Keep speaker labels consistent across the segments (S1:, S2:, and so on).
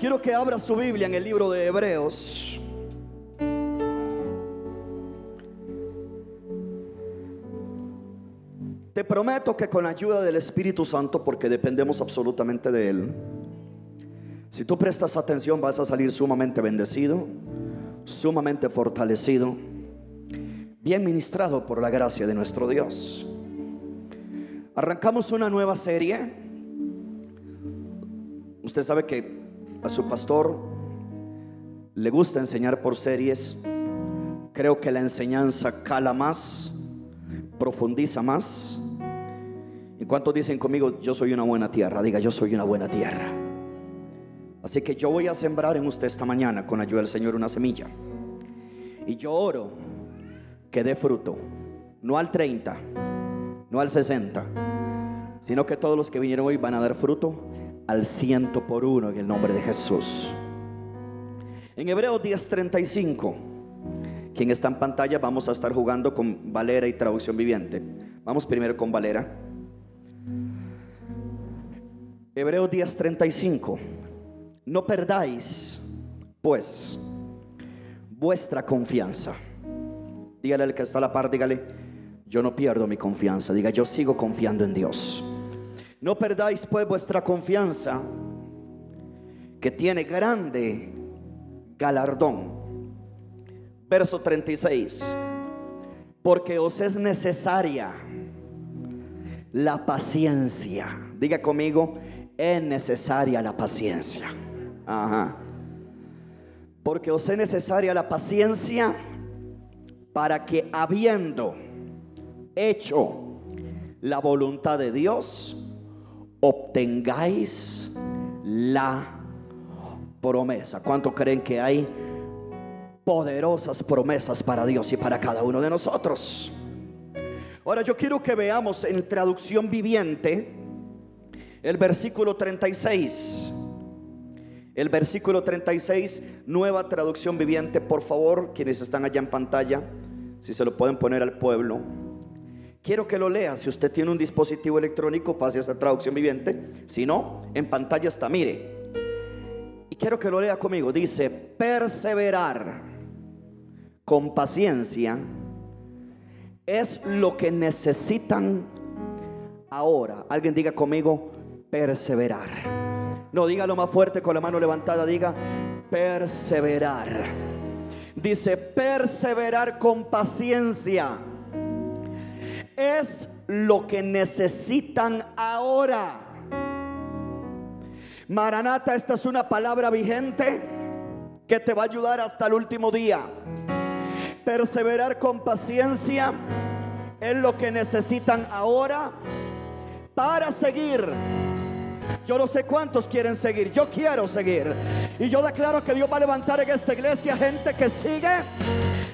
S1: Quiero que abra su Biblia en el libro de Hebreos. Te prometo que con ayuda del Espíritu Santo, porque dependemos absolutamente de Él, si tú prestas atención vas a salir sumamente bendecido, sumamente fortalecido, bien ministrado por la gracia de nuestro Dios. Arrancamos una nueva serie. Usted sabe que a su pastor le gusta enseñar por series. Creo que la enseñanza cala más, profundiza más. ¿Y cuántos dicen conmigo, yo soy una buena tierra? Diga, yo soy una buena tierra. Así que yo voy a sembrar en usted esta mañana con ayuda del Señor una semilla. Y yo oro que dé fruto, no al 30, no al 60, sino que todos los que vinieron hoy van a dar fruto al ciento por uno en el nombre de Jesús. En Hebreos 10:35, quien está en pantalla, vamos a estar jugando con Valera y traducción viviente. Vamos primero con Valera. Hebreos 10:35. No perdáis, pues, vuestra confianza. Dígale al que está a la par, dígale, yo no pierdo mi confianza. Diga, yo sigo confiando en Dios. No perdáis pues vuestra confianza, que tiene grande galardón. Verso 36. Porque os es necesaria la paciencia. Diga conmigo, es necesaria la paciencia. Ajá. Porque os es necesaria la paciencia para que habiendo hecho la voluntad de Dios, obtengáis la promesa. ¿Cuánto creen que hay poderosas promesas para Dios y para cada uno de nosotros? Ahora yo quiero que veamos en traducción viviente el versículo 36. El versículo 36, nueva traducción viviente, por favor, quienes están allá en pantalla, si se lo pueden poner al pueblo. Quiero que lo lea. Si usted tiene un dispositivo electrónico, pase a esa traducción viviente. Si no, en pantalla está, mire. Y quiero que lo lea conmigo. Dice, perseverar con paciencia es lo que necesitan ahora. Alguien diga conmigo, perseverar. No, dígalo más fuerte con la mano levantada, diga perseverar. Dice perseverar con paciencia. Es lo que necesitan ahora. Maranata, esta es una palabra vigente que te va a ayudar hasta el último día. Perseverar con paciencia es lo que necesitan ahora para seguir yo no sé cuántos quieren seguir. Yo quiero seguir. Y yo declaro que Dios va a levantar en esta iglesia gente que sigue.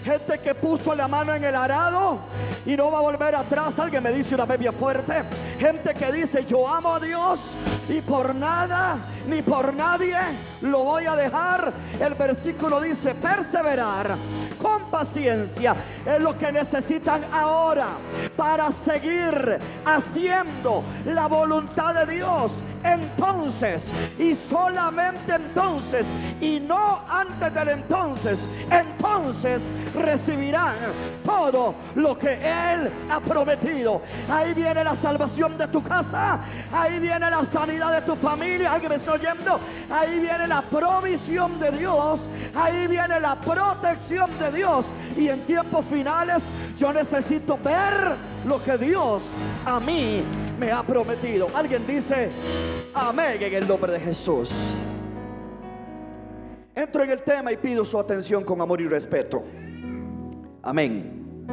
S1: Gente que puso la mano en el arado y no va a volver atrás. Alguien me dice una bebia fuerte. Gente que dice, yo amo a Dios y por nada ni por nadie lo voy a dejar. El versículo dice, perseverar con paciencia es lo que necesitan ahora para seguir haciendo la voluntad de Dios entonces y solamente entonces y no antes del entonces, entonces recibirán todo lo que Él ha prometido. Ahí viene la salvación de tu casa, ahí viene la sanidad de tu familia, alguien me está oyendo, ahí viene la provisión de Dios, ahí viene la protección de Dios y en tiempos finales yo necesito ver lo que Dios a mí me ha prometido. Alguien dice, amén en el nombre de Jesús. Entro en el tema y pido su atención con amor y respeto. Amén.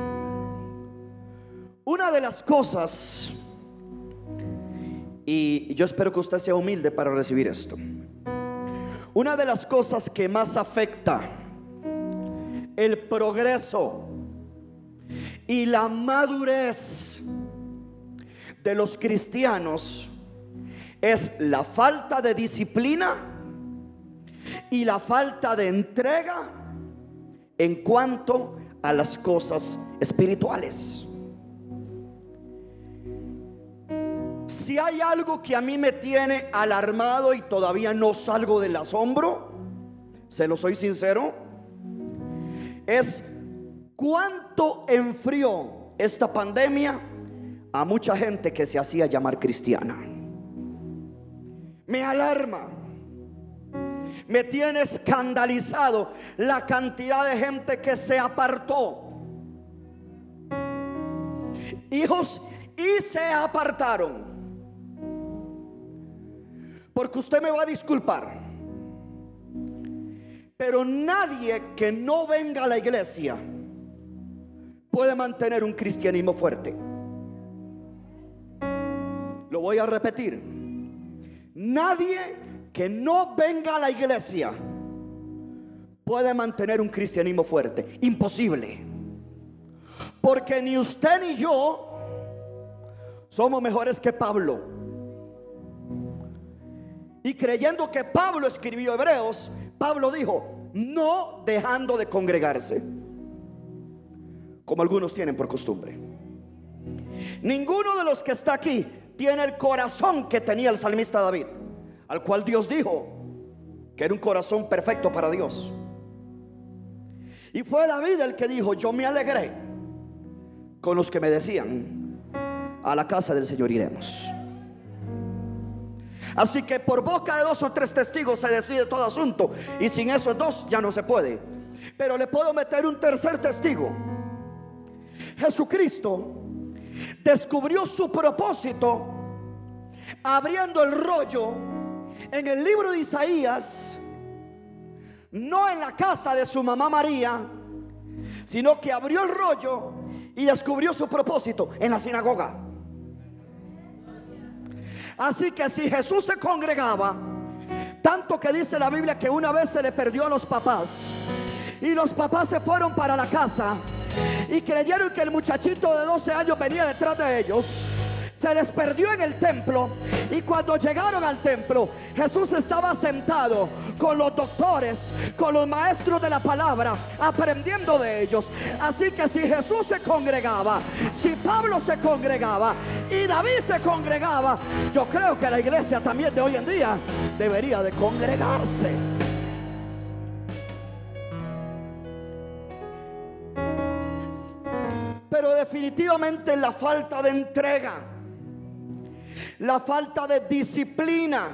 S1: Una de las cosas, y yo espero que usted sea humilde para recibir esto, una de las cosas que más afecta el progreso y la madurez de los cristianos es la falta de disciplina y la falta de entrega en cuanto a las cosas espirituales. Si hay algo que a mí me tiene alarmado y todavía no salgo del asombro, se lo soy sincero, es cuánto enfrió esta pandemia a mucha gente que se hacía llamar cristiana. Me alarma. Me tiene escandalizado la cantidad de gente que se apartó. Hijos, y se apartaron. Porque usted me va a disculpar. Pero nadie que no venga a la iglesia puede mantener un cristianismo fuerte. Lo voy a repetir. Nadie que no venga a la iglesia puede mantener un cristianismo fuerte. Imposible. Porque ni usted ni yo somos mejores que Pablo. Y creyendo que Pablo escribió Hebreos, Pablo dijo, no dejando de congregarse, como algunos tienen por costumbre. Ninguno de los que está aquí tiene el corazón que tenía el salmista David, al cual Dios dijo que era un corazón perfecto para Dios. Y fue David el que dijo, yo me alegré con los que me decían, a la casa del Señor iremos. Así que por boca de dos o tres testigos se decide todo asunto. Y sin esos dos ya no se puede. Pero le puedo meter un tercer testigo. Jesucristo descubrió su propósito abriendo el rollo en el libro de Isaías, no en la casa de su mamá María, sino que abrió el rollo y descubrió su propósito en la sinagoga. Así que si Jesús se congregaba, tanto que dice la Biblia que una vez se le perdió a los papás y los papás se fueron para la casa y creyeron que el muchachito de 12 años venía detrás de ellos se les perdió en el templo y cuando llegaron al templo Jesús estaba sentado con los doctores, con los maestros de la palabra, aprendiendo de ellos. Así que si Jesús se congregaba, si Pablo se congregaba y David se congregaba, yo creo que la iglesia también de hoy en día debería de congregarse. Pero definitivamente la falta de entrega la falta de disciplina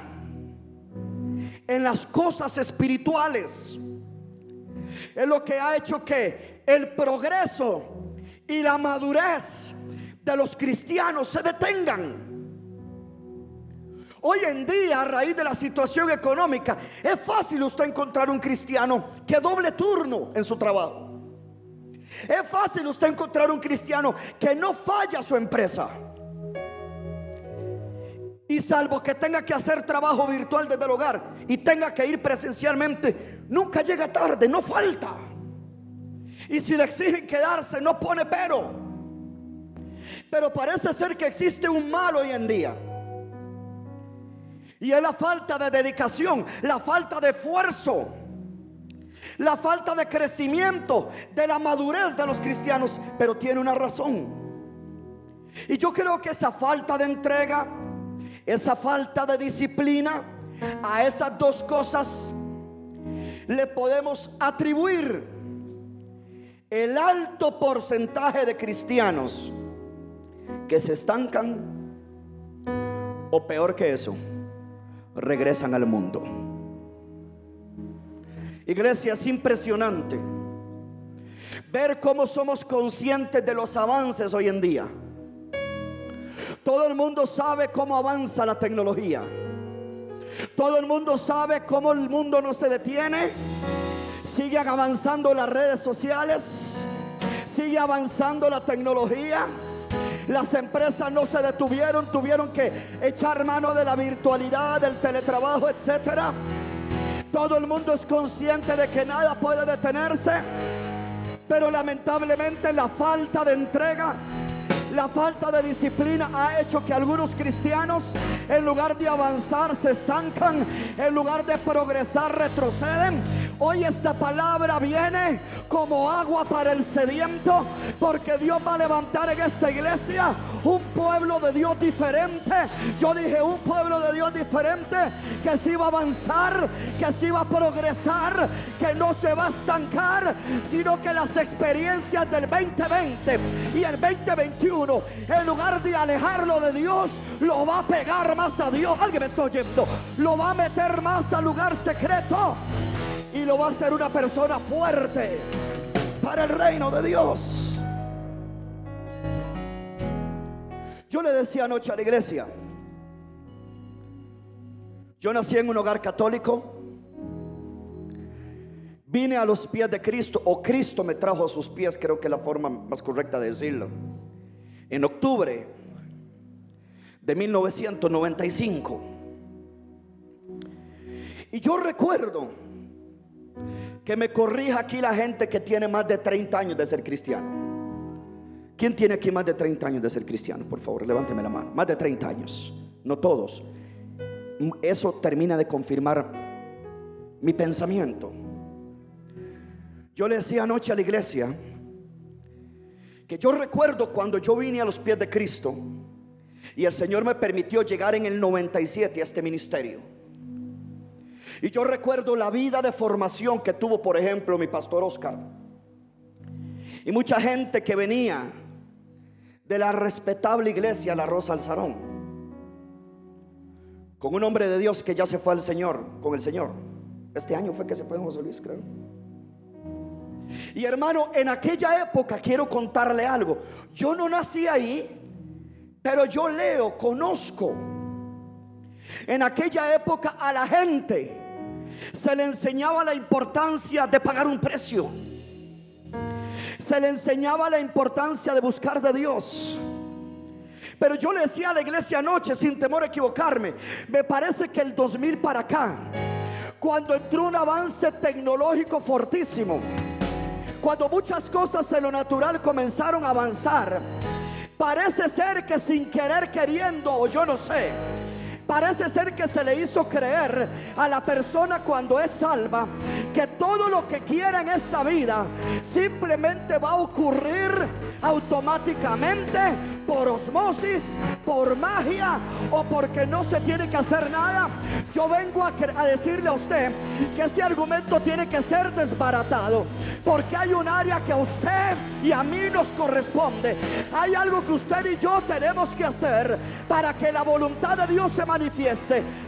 S1: en las cosas espirituales es lo que ha hecho que el progreso y la madurez de los cristianos se detengan. Hoy en día, a raíz de la situación económica, es fácil usted encontrar un cristiano que doble turno en su trabajo. Es fácil usted encontrar un cristiano que no falla su empresa. Y salvo que tenga que hacer trabajo virtual desde el hogar y tenga que ir presencialmente, nunca llega tarde, no falta. Y si le exigen quedarse, no pone pero. Pero parece ser que existe un mal hoy en día. Y es la falta de dedicación, la falta de esfuerzo, la falta de crecimiento, de la madurez de los cristianos. Pero tiene una razón. Y yo creo que esa falta de entrega esa falta de disciplina, a esas dos cosas le podemos atribuir el alto porcentaje de cristianos que se estancan o peor que eso, regresan al mundo. Iglesia, es impresionante ver cómo somos conscientes de los avances hoy en día. Todo el mundo sabe cómo avanza la tecnología. Todo el mundo sabe cómo el mundo no se detiene. Siguen avanzando las redes sociales. Sigue avanzando la tecnología. Las empresas no se detuvieron, tuvieron que echar mano de la virtualidad, del teletrabajo, etcétera. Todo el mundo es consciente de que nada puede detenerse, pero lamentablemente la falta de entrega La falta de disciplina ha hecho que algunos cristianos, en lugar de avanzar, se estancan, en lugar de progresar, retroceden. Hoy esta palabra viene como agua para el sediento, porque Dios va a levantar en esta iglesia un pueblo de Dios diferente. Yo dije un pueblo de Dios diferente que se iba a avanzar, que se iba a progresar, que no se va a estancar, sino que las experiencias del 2020 y el 2021, en lugar de alejarlo de Dios, lo va a pegar más a Dios. Alguien me está oyendo, lo va a meter más al lugar secreto y lo va a hacer una persona fuerte para el reino de Dios. Yo le decía anoche a la iglesia, yo nací en un hogar católico, vine a los pies de Cristo, o Cristo me trajo a sus pies, creo que es la forma más correcta de decirlo, en octubre de 1995. Y yo recuerdo que me corrija aquí la gente que tiene más de 30 años de ser cristiano. ¿Quién tiene aquí más de 30 años de ser cristiano? Por favor, levánteme la mano. Más de 30 años. No todos. Eso termina de confirmar mi pensamiento. Yo le decía anoche a la iglesia que yo recuerdo cuando yo vine a los pies de Cristo y el Señor me permitió llegar en el 97 a este ministerio. Y yo recuerdo la vida de formación que tuvo, por ejemplo, mi pastor Oscar. Y mucha gente que venía de la respetable iglesia La Rosa Alzarón. Con un hombre de Dios que ya se fue al Señor, con el Señor. Este año fue que se fue José Luis, creo. Y hermano, en aquella época quiero contarle algo. Yo no nací ahí, pero yo leo, conozco. En aquella época a la gente se le enseñaba la importancia de pagar un precio. Se le enseñaba la importancia de buscar de Dios. Pero yo le decía a la iglesia anoche, sin temor a equivocarme, me parece que el 2000 para acá, cuando entró un avance tecnológico fortísimo, cuando muchas cosas en lo natural comenzaron a avanzar, parece ser que sin querer queriendo, o yo no sé, Parece ser que se le hizo creer a la persona cuando es salva que todo lo que quiera en esta vida simplemente va a ocurrir automáticamente por osmosis, por magia o porque no se tiene que hacer nada. Yo vengo a, decirle a usted que ese argumento tiene que ser desbaratado porque hay un área que a usted y a mí nos corresponde. Hay algo que usted y yo tenemos que hacer para que la voluntad de Dios se manifieste,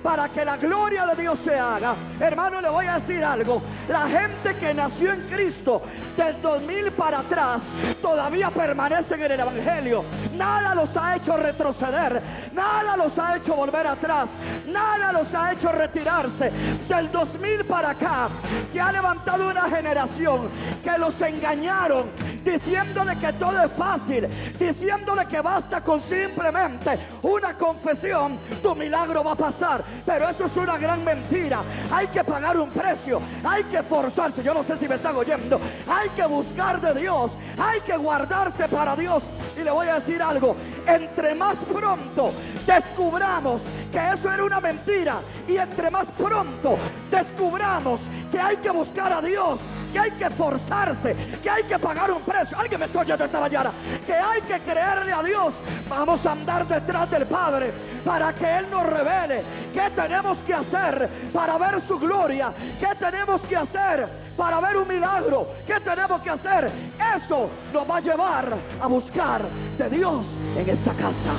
S1: para que la gloria de Dios se haga. Hermano, le voy a decir algo. La gente que nació en Cristo del 2000 para atrás todavía permanece en el Evangelio. Nada los ha hecho retroceder, nada los ha hecho volver atrás, nada los ha hecho retirarse. Del 2000 para acá se ha levantado una generación que los engañaron diciéndole que todo es fácil, diciéndole que basta con simplemente una confesión, tu milagro va a pasar. Pero eso es una gran mentira. Hay que pagar un precio, hay que forzarse. Yo no sé si me están oyendo. Hay que buscar de Dios, hay que guardarse para Dios. Y le voy a decir algo, entre más pronto descubramos que eso era una mentira y entre más pronto descubramos que hay que buscar a Dios, que hay que forzarse, que hay que pagar un precio. Alguien me estoy oyendo esta mañana, que hay que creerle a Dios. Vamos a andar detrás del Padre para que Él nos revele qué tenemos que hacer para ver su gloria, qué tenemos que hacer para ver un milagro, qué tenemos que hacer. Eso nos va a llevar a buscar de Dios en esta casa.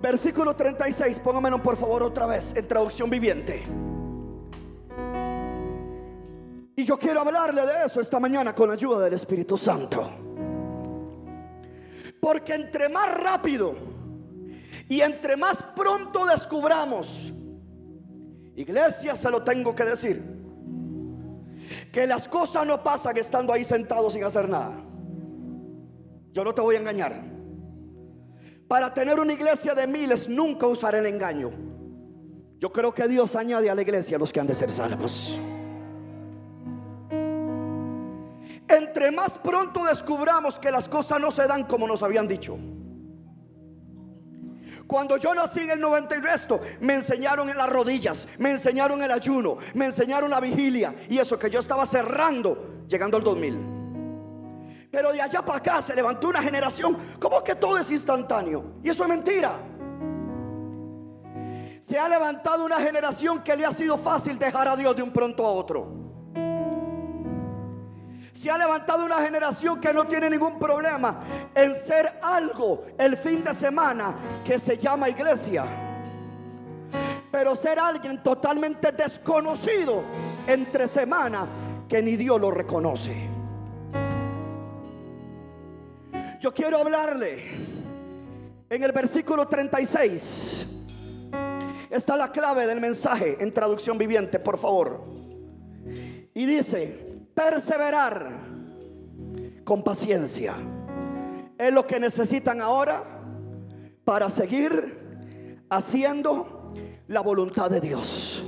S1: Versículo 36, póngamelo por favor otra vez en traducción viviente. Y yo quiero hablarle de eso esta mañana con la ayuda del Espíritu Santo. Porque entre más rápido y entre más pronto descubramos, iglesia se lo tengo que decir, que las cosas no pasan estando ahí sentados sin hacer nada. Yo no te voy a engañar. Para tener una iglesia de miles nunca usaré el engaño. Yo creo que Dios añade a la iglesia a los que han de ser salvos. Entre más pronto descubramos que las cosas no se dan como nos habían dicho. Cuando yo nací en el 90 y resto, me enseñaron en las rodillas, me enseñaron el ayuno, me enseñaron la vigilia y eso que yo estaba cerrando llegando al 2000. Pero de allá para acá se levantó una generación como que todo es instantáneo. Y eso es mentira. Se ha levantado una generación que le ha sido fácil dejar a Dios de un pronto a otro. Se ha levantado una generación que no tiene ningún problema en ser algo el fin de semana que se llama iglesia. Pero ser alguien totalmente desconocido entre semana que ni Dios lo reconoce. Yo quiero hablarle en el versículo 36. Está la clave del mensaje en traducción viviente, por favor. Y dice, perseverar con paciencia. Es lo que necesitan ahora para seguir haciendo la voluntad de Dios.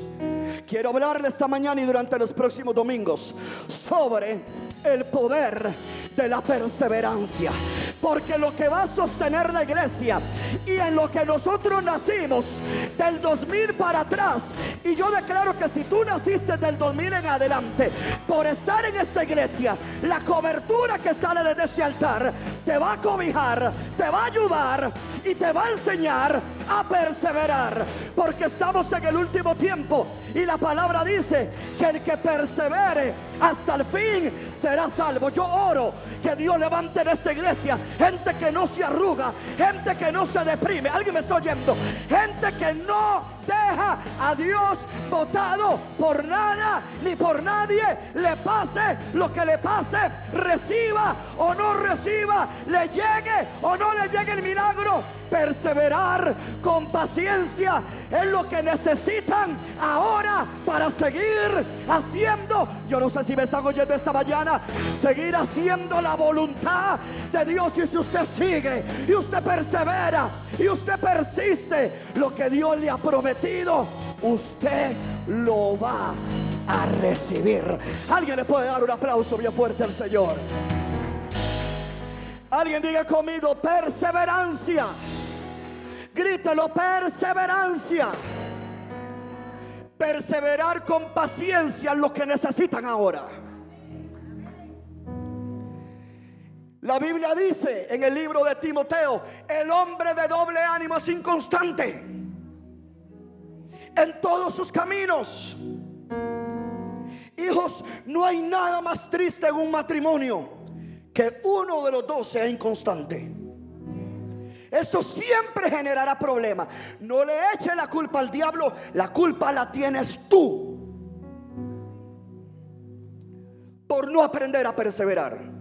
S1: Quiero hablarle esta mañana y durante los próximos domingos sobre el poder de la perseverancia. Porque lo que va a sostener la iglesia y en lo que nosotros nacimos del 2000 para atrás, y yo declaro que si tú naciste del 2000 en adelante, por estar en esta iglesia, la cobertura que sale desde este altar te va a cobijar, te va a ayudar y te va a enseñar a perseverar. Porque estamos en el último tiempo y la palabra dice que el que persevere hasta el fin será salvo. Yo oro que Dios levante en esta iglesia gente que no se arruga, gente que no se deprime. Alguien me está oyendo. Gente que no deja a Dios votado por nada ni por nadie. Le pase lo que le pase, reciba o no reciba, le llegue o no le llegue el milagro. Perseverar con paciencia es lo que necesitan ahora para seguir haciendo. Yo no sé si me están oyendo esta mañana. Seguir haciendo la voluntad de Dios. Y si usted sigue y usted persevera y usted persiste, lo que Dios le ha prometido, usted lo va a recibir. Alguien le puede dar un aplauso bien fuerte al Señor. Alguien diga conmigo, perseverancia. Grítelo, perseverancia. Perseverar con paciencia en lo que necesitan ahora. La Biblia dice en el libro de Timoteo, el hombre de doble ánimo es inconstante en todos sus caminos. Hijos, no hay nada más triste en un matrimonio que uno de los dos sea inconstante. Eso siempre generará problemas. No le eche la culpa al diablo, la culpa la tienes tú por no aprender a perseverar.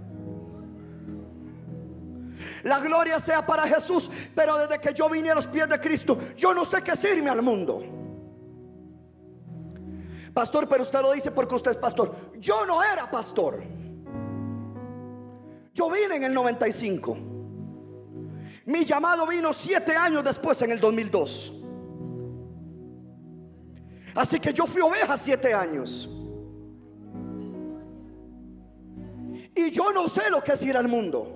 S1: La gloria sea para Jesús. Pero desde que yo vine a los pies de Cristo, yo no sé qué sirve al mundo. Pastor, pero usted lo dice porque usted es pastor. Yo no era pastor. Yo vine en el 95. Mi llamado vino siete años después, en el 2002. Así que yo fui oveja siete años. Y yo no sé lo que es ir al mundo.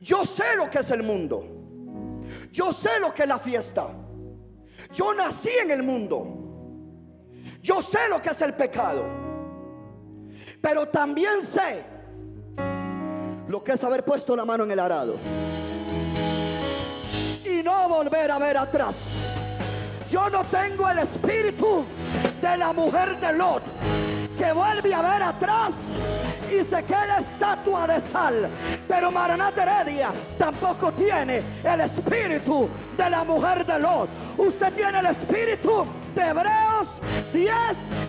S1: Yo sé lo que es el mundo. Yo sé lo que es la fiesta. Yo nací en el mundo. Yo sé lo que es el pecado. Pero también sé lo que es haber puesto la mano en el arado. Volver a ver atrás. Yo no tengo el espíritu de la mujer de Lot que vuelve a ver atrás y se queda estatua de sal. Pero Maranata Heredia tampoco tiene el espíritu de la mujer de Lot. Usted tiene el espíritu de Hebreos 10,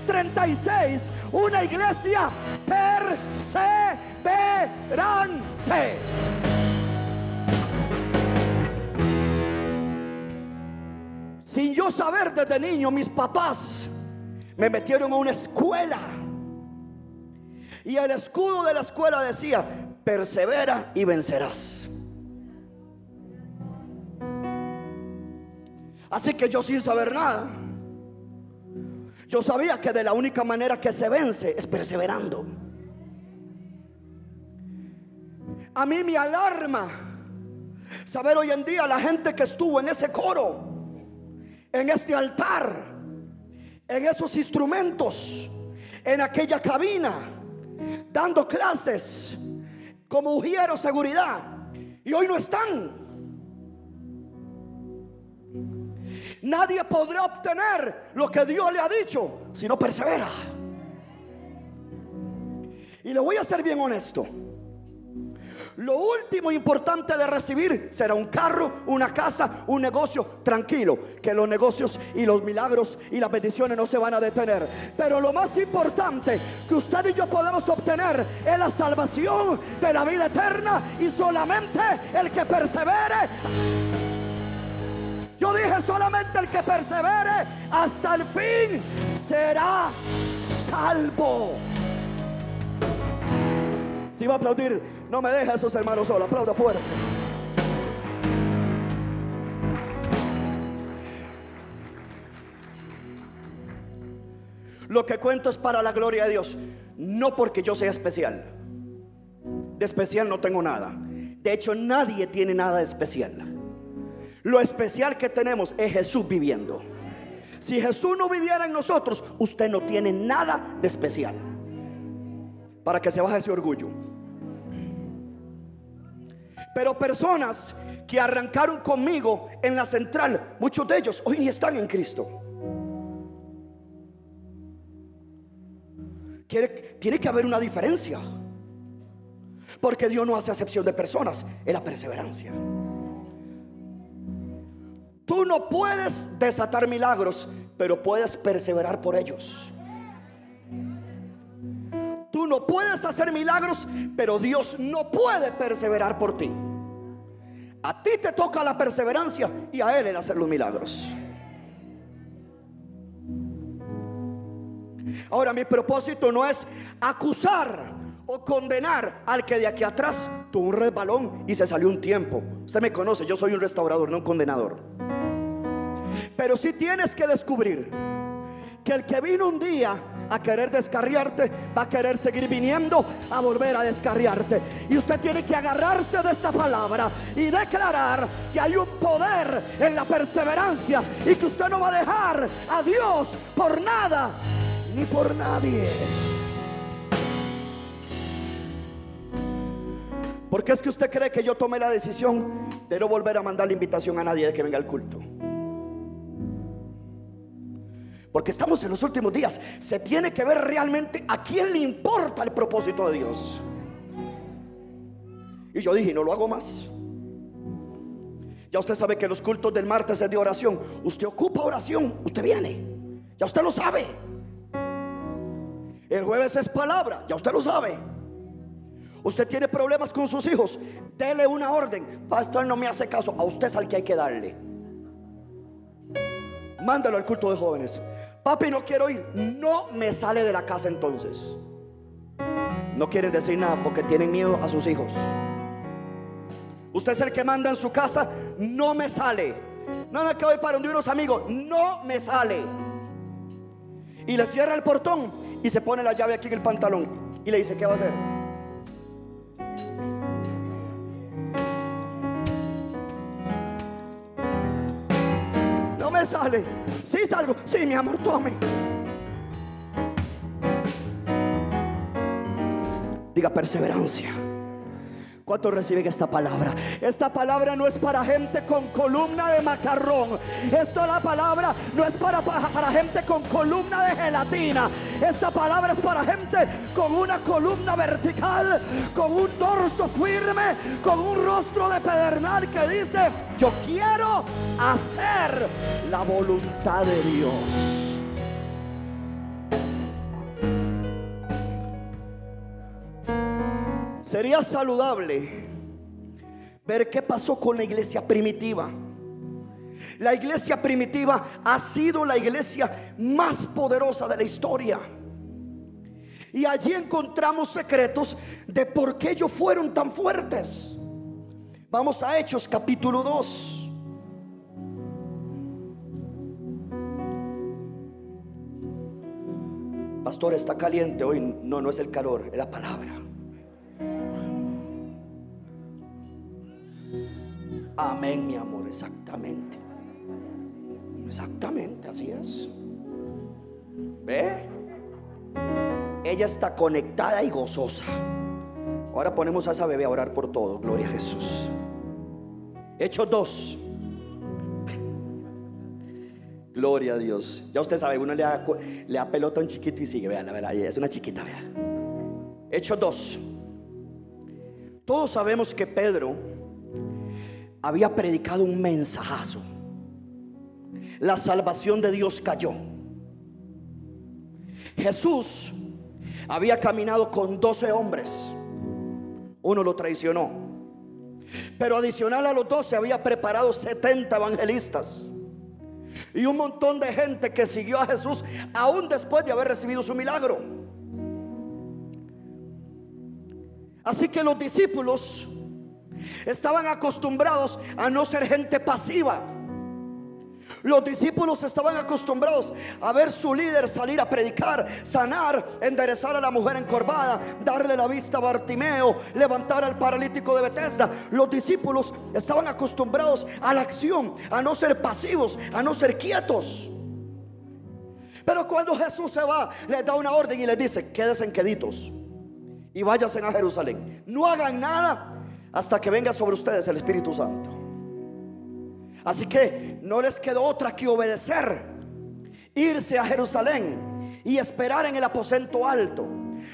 S1: 36. Una iglesia perseverante. Sin yo saber desde niño, mis papás me metieron a una escuela y el escudo de la escuela decía, persevera y vencerás. Así que yo sin saber nada, yo sabía que de la única manera que se vence es perseverando. A mí me alarma saber hoy en día la gente que estuvo en ese coro, en este altar, en esos instrumentos, en aquella cabina, dando clases como Ujiero Seguridad. Y hoy no están. Nadie podrá obtener lo que Dios le ha dicho si no persevera. Y le voy a ser bien honesto. Lo último importante de recibir será un carro, una casa, un negocio tranquilo. Que los negocios y los milagros y las bendiciones no se van a detener. Pero lo más importante que usted y yo podemos obtener es la salvación de la vida eterna y solamente el que persevere. Yo dije solamente el que persevere hasta el fin será salvo. Si va a aplaudir, no me deje a esos hermanos solos. Aplauda fuerte. Lo que cuento es para la gloria de Dios. No porque yo sea especial. De especial no tengo nada. De hecho, nadie tiene nada de especial. Lo especial que tenemos es Jesús viviendo. Si Jesús no viviera en nosotros, usted no tiene nada de especial. Para que se baje ese orgullo. Pero personas que arrancaron conmigo en la central, muchos de ellos hoy ni están en Cristo. tiene que haber una diferencia. Porque Dios no hace acepción de personas, es la perseverancia. Tú no puedes desatar milagros, pero puedes perseverar por ellos. No puedes hacer milagros, pero Dios no puede perseverar por ti. A ti te toca la perseverancia y a Él el hacer los milagros. Ahora mi propósito no es acusar o condenar al que de aquí atrás tuvo un resbalón y se salió un tiempo. Usted me conoce, yo soy un restaurador, no un condenador. Pero si tienes que descubrir que el que vino un día a querer descarriarte, va a querer seguir viniendo a volver a descarriarte. Y usted tiene que agarrarse de esta palabra y declarar que hay un poder en la perseverancia y que usted no va a dejar a Dios por nada ni por nadie. Porque es que usted cree que yo tomé la decisión de no volver a mandar la invitación a nadie de que venga al culto. Porque estamos en los últimos días. Se tiene que ver realmente a quién le importa el propósito de Dios. Y yo dije, no lo hago más. Ya usted sabe que los cultos del martes es de oración. Usted ocupa oración, usted viene. Ya usted lo sabe. El jueves es palabra, ya usted lo sabe. Usted tiene problemas con sus hijos, dele una orden. Pastor no me hace caso, a usted es al que hay que darle. Mándalo al culto de jóvenes. Papi, no quiero ir. No me sale de la casa entonces. No quieren decir nada porque tienen miedo a sus hijos. Usted es el que manda en su casa. No me sale. No, no, que voy para donde unos amigos. No me sale. Y le cierra el portón y se pone la llave aquí en el pantalón. Y le dice, ¿qué va a hacer? sale? Sí salgo. Sí, mi amor, tome. Diga perseverancia. ¿Cuántos reciben esta palabra? Esta palabra no es para gente con columna de macarrón. Esta la palabra no es para, para, gente con columna de gelatina. Esta palabra es para gente con una columna vertical, con un dorso firme, con un rostro de pedernal que dice, yo quiero hacer la voluntad de Dios. Sería saludable ver qué pasó con la iglesia primitiva. La iglesia primitiva ha sido la iglesia más poderosa de la historia. Y allí encontramos secretos de por qué ellos fueron tan fuertes. Vamos a Hechos capítulo 2. Pastor, está caliente hoy. No, no es el calor, es la palabra. Amén, mi amor, exactamente. Exactamente, así es. ¿Ve? Ella está conectada y gozosa. Ahora ponemos a esa bebé a orar por todo. Gloria a Jesús. Hechos 2. Gloria a Dios. Ya usted sabe, uno le da, pelota a un chiquito y sigue. Vea, la verdad, es una chiquita, vea. Hechos 2. Todos sabemos que Pedro había predicado un mensajazo. La salvación de Dios cayó. Jesús había caminado con 12 hombres. Uno lo traicionó. Pero adicional a los 12 había preparado 70 evangelistas. Y un montón de gente que siguió a Jesús aún después de haber recibido su milagro. Así que los discípulos estaban acostumbrados a no ser gente pasiva. Los discípulos estaban acostumbrados a ver su líder salir a predicar, sanar, enderezar a la mujer encorvada, darle la vista a Bartimeo, levantar al paralítico de Bethesda. Los discípulos estaban acostumbrados a la acción, a no ser pasivos, a no ser quietos. Pero cuando Jesús se va, les da una orden y les dice, quédense queditos y váyanse a Jerusalén. No hagan nada hasta que venga sobre ustedes el Espíritu Santo. Así que no les quedó otra que obedecer, irse a Jerusalén y esperar en el aposento alto.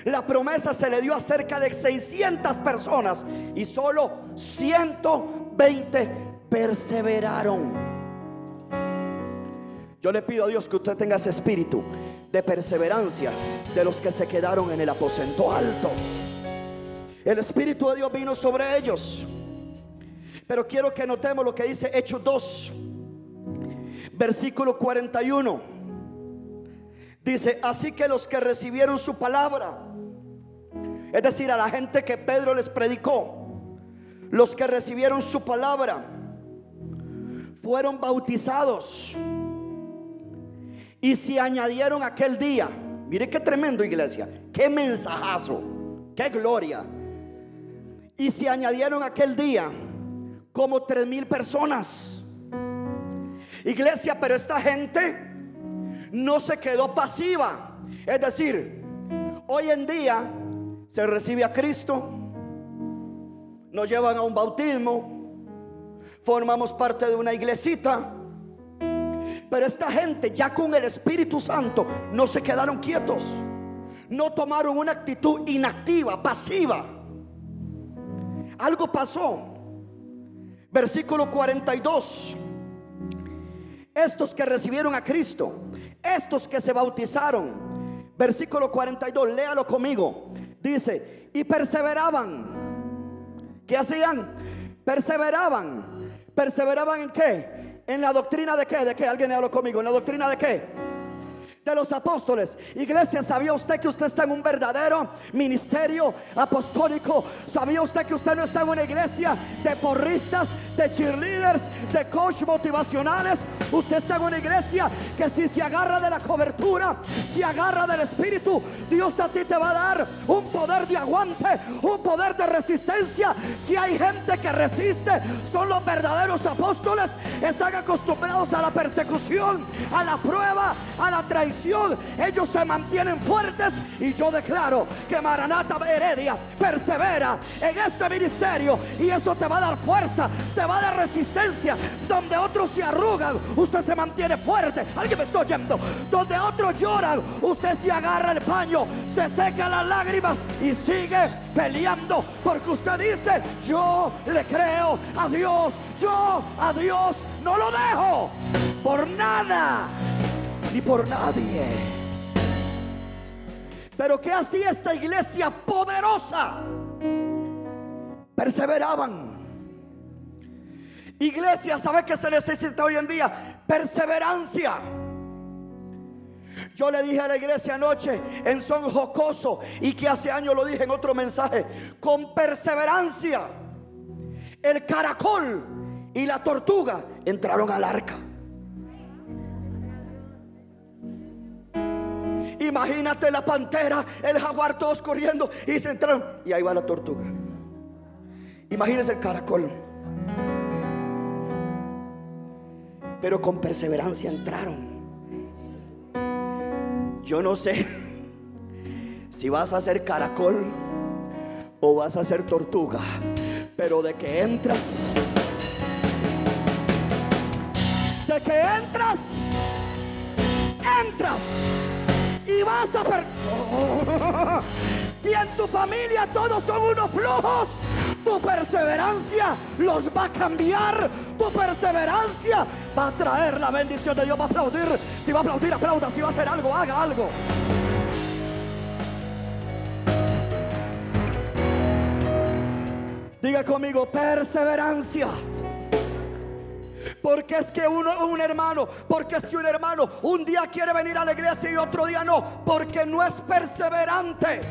S1: La promesa se le dio a cerca de 600 personas y solo 120 perseveraron. Yo le pido a Dios que usted tenga ese espíritu de perseverancia de los que se quedaron en el aposento alto. El Espíritu de Dios vino sobre ellos. Pero quiero que notemos lo que dice Hechos 2, versículo 41. Dice, así que los que recibieron su palabra, es decir, a la gente que Pedro les predicó, los que recibieron su palabra, fueron bautizados y se añadieron aquel día. Mire qué tremendo iglesia, qué mensajazo, qué gloria. Y se añadieron aquel día como tres mil personas. Iglesia, pero esta gente no se quedó pasiva. Es decir, hoy en día se recibe a Cristo, nos llevan a un bautismo, formamos parte de una iglesita. Pero esta gente ya con el Espíritu Santo no se quedaron quietos. No tomaron una actitud inactiva, pasiva. Algo pasó. Versículo 42. Estos que recibieron a Cristo, estos que se bautizaron. Versículo 42, léalo conmigo. Dice, y perseveraban. ¿Qué hacían? Perseveraban. ¿Perseveraban en qué? En la doctrina de qué? ¿De qué? Alguien léalo conmigo. ¿En la doctrina de qué? De los apóstoles. Iglesia, ¿sabía usted que usted está en un verdadero ministerio apostólico? ¿Sabía usted que usted no está en una iglesia de porristas, de cheerleaders, de coach motivacionales? Usted está en una iglesia que si se agarra de la cobertura, si agarra del Espíritu, Dios a ti te va a dar un poder de aguante, un poder de resistencia. Si hay gente que resiste, son los verdaderos apóstoles. Están acostumbrados a la persecución, a la prueba, a la traición ellos se mantienen fuertes y yo declaro que Maranata Heredia persevera en este ministerio y eso te va a dar fuerza, te va a dar resistencia. Donde otros se arrugan, usted se mantiene fuerte. Alguien me está oyendo. Donde otros lloran, usted se agarra el paño, se seca las lágrimas y sigue peleando porque usted dice, yo le creo a Dios, yo a Dios no lo dejo por nada por nadie. Pero ¿qué hacía esta iglesia poderosa? Perseveraban. Iglesia, ¿sabe qué se necesita hoy en día? Perseverancia. Yo le dije a la iglesia anoche en son jocoso y que hace años lo dije en otro mensaje, con perseverancia, el caracol y la tortuga entraron al arca. Imagínate la pantera, el jaguar, todos corriendo y se entraron. Y ahí va la tortuga. Imagínese el caracol. pero con perseverancia entraron. Yo no sé si vas a ser caracol o vas a ser tortuga, pero de que entras, de que entras, entras y vas a si en tu familia todos son unos flojos, tu perseverancia los va a cambiar. Tu perseverancia va a traer la bendición de Dios. Va a aplaudir. Si va a aplaudir, aplauda. Si va a hacer algo, haga algo. Diga conmigo, perseverancia. Porque es que uno, un hermano, porque es que un hermano un día quiere venir a la iglesia y otro día no, porque no es perseverante.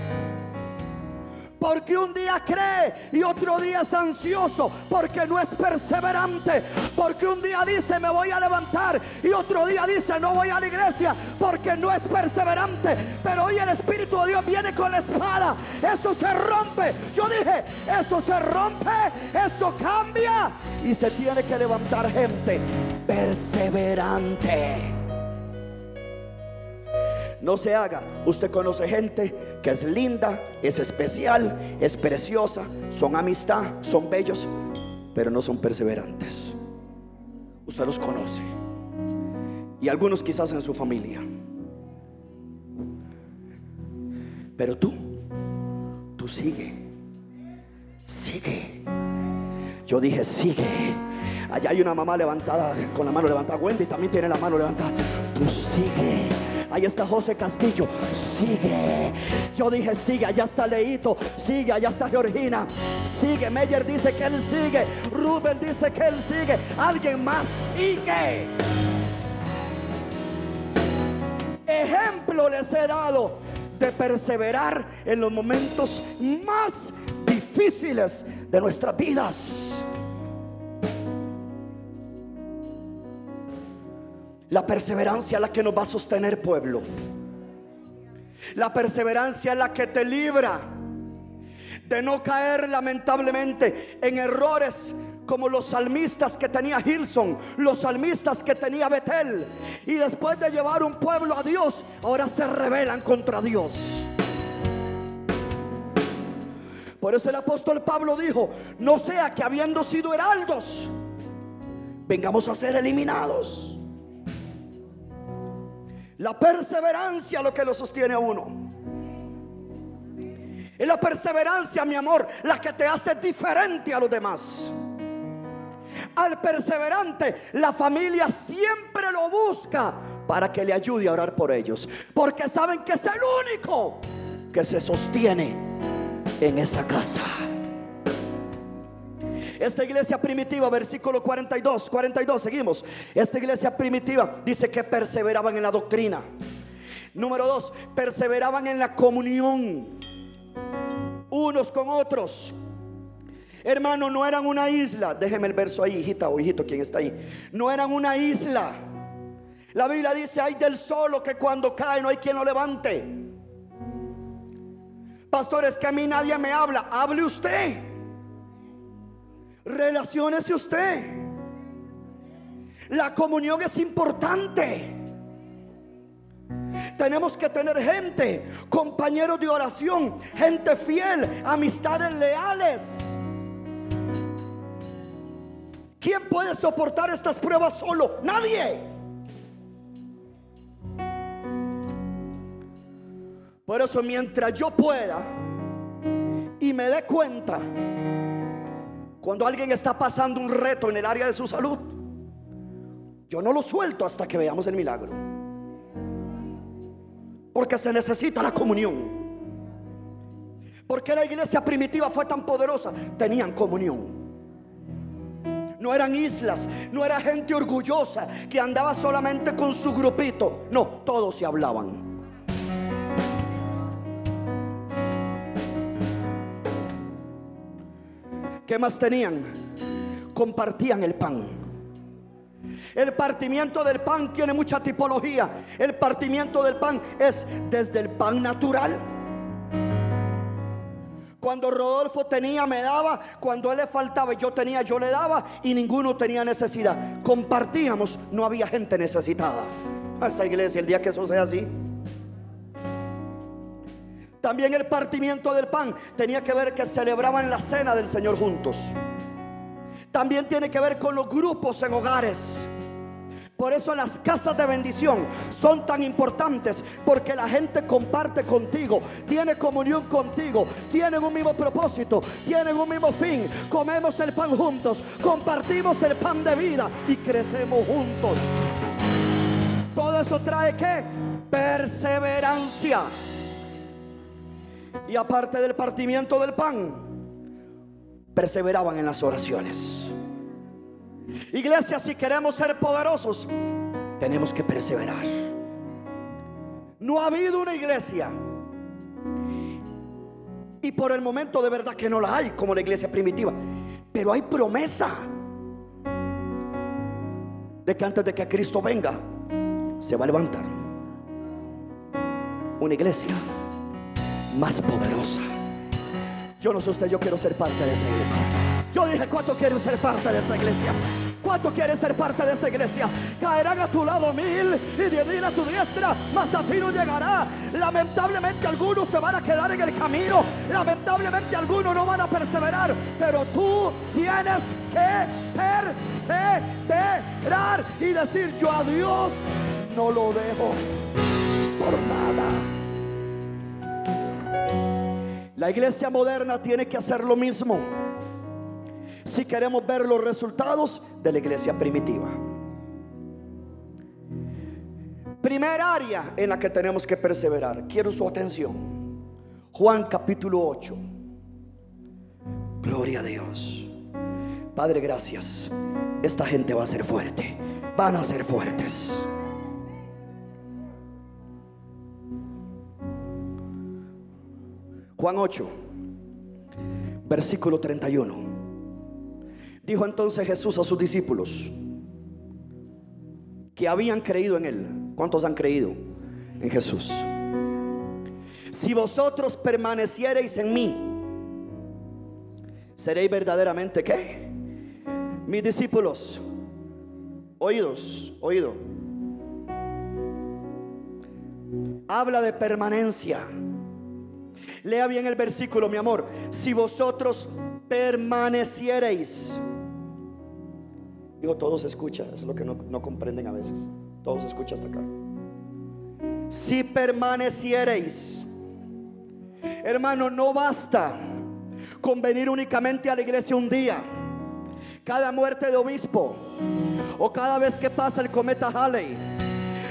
S1: Porque un día cree y otro día es ansioso. Porque no es perseverante. Porque un día dice me voy a levantar y otro día dice no voy a la iglesia. Porque no es perseverante. Pero hoy el Espíritu de Dios viene con la espada. Eso se rompe. Yo dije, eso se rompe. Eso cambia. Y se tiene que levantar gente perseverante. No se haga. Usted conoce gente que es linda, es especial, es preciosa, son amistad, son bellos, pero no son perseverantes. Usted los conoce. Y algunos quizás en su familia. Pero tú, tú sigue. Sigue. Yo dije, sigue. Allá hay una mamá levantada, con la mano levantada. Wendy también tiene la mano levantada. Tú sigue. Ahí está José Castillo. Sigue. Yo dije, sigue. Allá está Leito. Sigue. Allá está Georgina. Sigue. Meyer dice que él sigue. Rubén dice que él sigue. Alguien más sigue. Ejemplo les he dado de perseverar en los momentos más difíciles de nuestras vidas. La perseverancia es la que nos va a sostener, pueblo. La perseverancia es la que te libra de no caer lamentablemente en errores como los salmistas que tenía Hilson, los salmistas que tenía Betel. Y después de llevar un pueblo a Dios, ahora se rebelan contra Dios. Por eso el apóstol Pablo dijo, no sea que habiendo sido heraldos, vengamos a ser eliminados. La perseverancia lo que lo sostiene a uno. Es la perseverancia, mi amor, la que te hace diferente a los demás. Al perseverante, la familia siempre lo busca para que le ayude a orar por ellos. Porque saben que es el único que se sostiene en esa casa. Esta iglesia primitiva, versículo 42, 42, seguimos. Esta iglesia primitiva dice que perseveraban en la doctrina. Número dos, perseveraban en la comunión unos con otros. Hermano, no eran una isla. Déjeme el verso ahí, hijita o hijito, quien está ahí. No eran una isla. La Biblia dice, hay del solo que cuando cae no hay quien lo levante. Pastores, que a mí nadie me habla. Hable usted. Relaciónese usted. La comunión es importante. Tenemos que tener gente, compañeros de oración, gente fiel, amistades leales. ¿Quién puede soportar estas pruebas solo? Nadie. Por eso mientras yo pueda y me dé cuenta cuando alguien está pasando un reto en el área de su salud, yo no lo suelto hasta que veamos el milagro. Porque se necesita la comunión. Porque la iglesia primitiva fue tan poderosa? Tenían comunión. No eran islas, no era gente orgullosa que andaba solamente con su grupito. No, todos se hablaban. ¿Qué más tenían? Compartían el pan. El partimiento del pan tiene mucha tipología. El partimiento del pan es desde el pan natural. Cuando Rodolfo tenía, me daba. Cuando él le faltaba yo tenía, yo le daba. Y ninguno tenía necesidad. Compartíamos, no había gente necesitada. A esa iglesia, el día que eso sea así. También el partimiento del pan tenía que ver que celebraban la cena del Señor juntos. También tiene que ver con los grupos en hogares. Por eso las casas de bendición son tan importantes porque la gente comparte contigo, tiene comunión contigo, tienen un mismo propósito, tienen un mismo fin. Comemos el pan juntos, compartimos el pan de vida y crecemos juntos. Todo eso trae que perseverancia. Y aparte del partimiento del pan, perseveraban en las oraciones. Iglesia, si queremos ser poderosos, tenemos que perseverar. No ha habido una iglesia. Y por el momento de verdad que no la hay como la iglesia primitiva. Pero hay promesa de que antes de que Cristo venga, se va a levantar una iglesia más poderosa. Yo no sé usted, yo quiero ser parte de esa iglesia. Yo dije, ¿cuánto quieren ser parte de esa iglesia? ¿Cuánto quieres ser parte de esa iglesia? Caerán a tu lado mil y diez mil a tu diestra, mas a ti no llegará. Lamentablemente algunos se van a quedar en el camino. Lamentablemente algunos no van a perseverar. Pero tú tienes que perseverar y decir yo a Dios no lo dejo por nada. La iglesia moderna tiene que hacer lo mismo si queremos ver los resultados de la iglesia primitiva. Primera área en la que tenemos que perseverar. Quiero su atención. Juan capítulo 8. Gloria a Dios. Padre, gracias. Esta gente va a ser fuerte. Van a ser fuertes. Juan 8, versículo 31. Dijo entonces Jesús a sus discípulos que habían creído en Él. ¿Cuántos han creído en Jesús? Si vosotros permaneciereis en mí, seréis verdaderamente qué? Mis discípulos. Oídos, oído. Habla de permanencia. Lea bien el versículo, mi amor. Si vosotros permaneciereis Digo, todo se escucha, es lo que no, no comprenden a veces. Todo se escucha hasta acá. Si permaneciereis, hermano, no basta con venir únicamente a la iglesia un día. Cada muerte de obispo o cada vez que pasa el cometa Halley.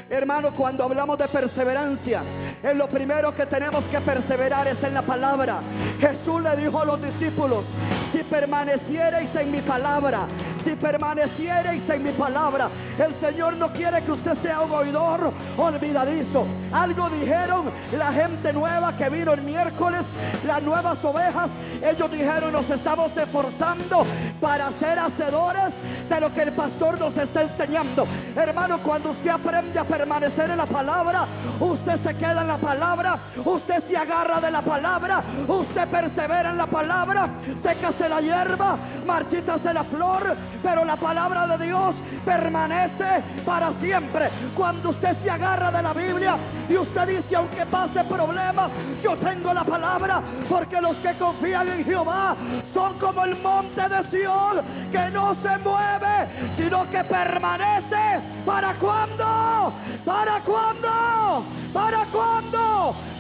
S1: Hermano, cuando hablamos de perseverancia, en lo primero que tenemos que perseverar es en la palabra. Jesús le dijo a los discípulos, si permaneciereis en mi palabra, si permaneciereis en mi palabra, el Señor no quiere que usted sea un oidor olvidadizo. Algo dijeron la gente nueva que vino el miércoles, las nuevas ovejas, ellos dijeron, nos estamos esforzando para ser hacedores de lo que el pastor nos está enseñando. Hermano, cuando usted aprende a permanecer en la palabra, usted se queda en la palabra, usted se agarra de la palabra, usted persevera en la palabra, sécase la hierba, marchítase la flor, pero la palabra de Dios permanece para siempre. Cuando usted se agarra de la Biblia y usted dice, aunque pase problemas, yo tengo la palabra, porque los que confían en Jehová son como el monte de Sion, que no se mueve, sino que permanece. ¿Para cuándo? ¿Para cuándo? ¿Para cuándo?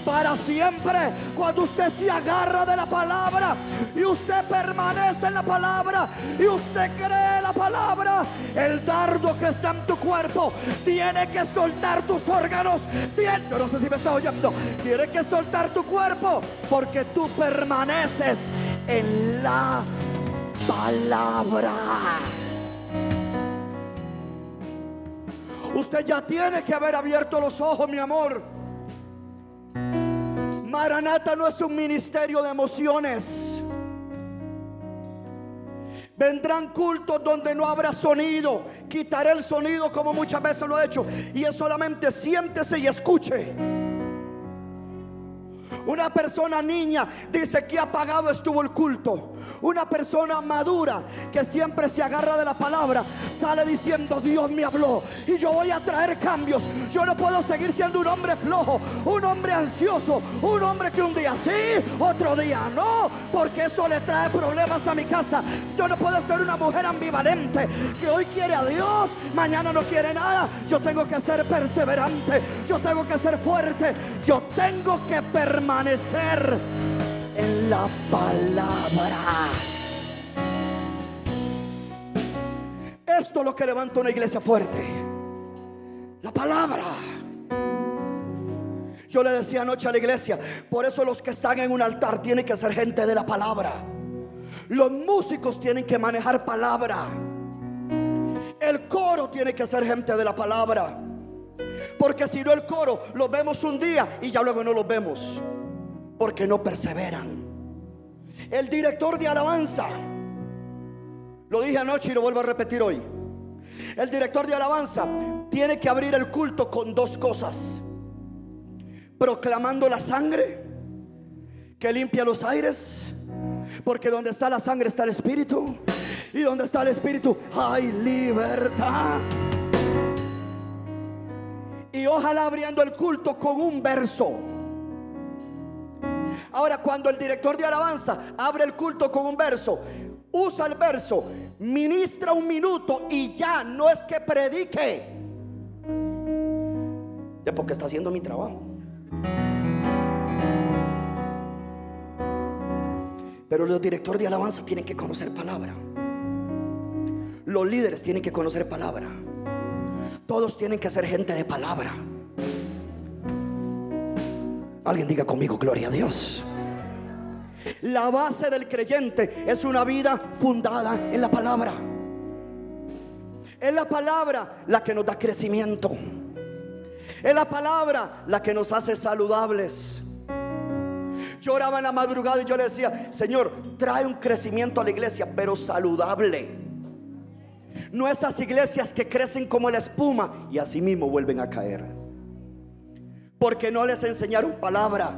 S1: Para siempre. Cuando usted se agarra de la palabra y usted permanece en la palabra y usted cree la palabra, el dardo que está en tu cuerpo tiene que soltar tus órganos. yo no sé si me está oyendo. Tiene que soltar tu cuerpo porque tú permaneces en la palabra. Usted ya tiene que haber abierto los ojos, mi amor. Maranata no es un ministerio de emociones. Vendrán cultos donde no habrá sonido. Quitaré el sonido como muchas veces lo he hecho. Y es solamente siéntese y escuche. Una persona niña dice que apagado estuvo el culto. Una persona madura que siempre se agarra de la palabra sale diciendo Dios me habló y yo voy a traer cambios. Yo no puedo seguir siendo un hombre flojo, un hombre ansioso, un hombre que un día sí, otro día no, porque eso le trae problemas a mi casa. Yo no puedo ser una mujer ambivalente que hoy quiere a Dios, mañana no quiere nada. Yo tengo que ser perseverante, yo tengo que ser fuerte, yo tengo que permanecer en la palabra. Esto es lo que levanta una iglesia fuerte. La palabra. Yo le decía anoche a la iglesia, por eso los que están en un altar tienen que ser gente de la palabra. Los músicos tienen que manejar palabra. El coro tiene que ser gente de la palabra. Porque si no el coro lo vemos un día y ya luego no lo vemos. Porque no perseveran. El director de alabanza. Lo dije anoche y lo vuelvo a repetir hoy. El director de alabanza tiene que abrir el culto con dos cosas. Proclamando la sangre que limpia los aires. Porque donde está la sangre está el espíritu. Y donde está el espíritu hay libertad. Y ojalá abriendo el culto con un verso. Ahora, cuando el director de alabanza abre el culto con un verso, usa el verso, ministra un minuto y ya no es que predique. Es porque está haciendo mi trabajo. Pero los directores de alabanza tienen que conocer palabra. Los líderes tienen que conocer palabra. Todos tienen que ser gente de palabra. Alguien diga conmigo, gloria a Dios. La base del creyente es una vida fundada en la palabra. Es la palabra la que nos da crecimiento. Es la palabra la que nos hace saludables. Yo oraba en la madrugada y yo le decía, Señor, trae un crecimiento a la iglesia, pero saludable. No esas iglesias que crecen como la espuma y así mismo vuelven a caer. Porque no les enseñaron palabra.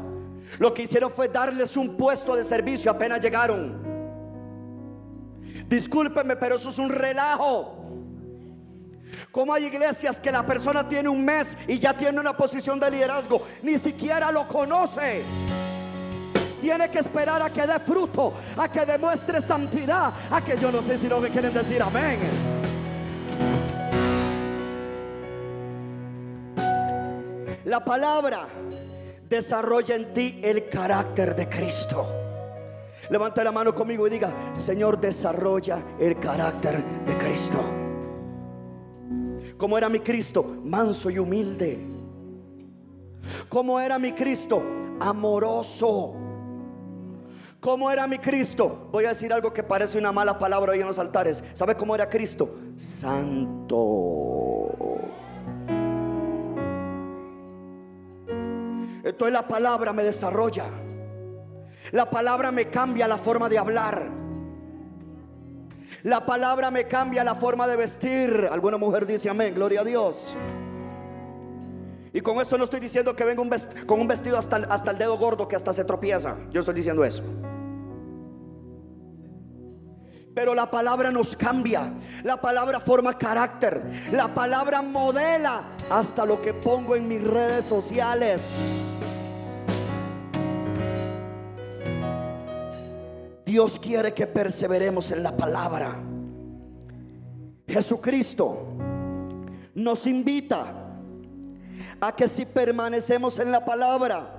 S1: Lo que hicieron fue darles un puesto de servicio apenas llegaron. Discúlpenme, pero eso es un relajo. Como hay iglesias que la persona tiene un mes y ya tiene una posición de liderazgo, ni siquiera lo conoce. Tiene que esperar a que dé fruto, a que demuestre santidad, a que yo no sé si lo me quieren decir amén. La palabra desarrolla en ti el carácter de Cristo. Levanta la mano conmigo y diga, Señor, desarrolla el carácter de Cristo. Como era mi Cristo? Manso y humilde. Como era mi Cristo? Amoroso. ¿Cómo era mi Cristo? Voy a decir algo que parece una mala palabra hoy en los altares. ¿Sabe cómo era Cristo? Santo. Entonces la palabra me desarrolla. La palabra me cambia la forma de hablar. La palabra me cambia la forma de vestir. Alguna mujer dice amén, gloria a Dios. Y con esto no estoy diciendo que venga con un vestido hasta, hasta el dedo gordo que hasta se tropieza. Yo estoy diciendo eso. Pero la palabra nos cambia. La palabra forma carácter. La palabra modela hasta lo que pongo en mis redes sociales. Dios quiere que perseveremos en la palabra. Jesucristo nos invita a que si permanecemos en la palabra,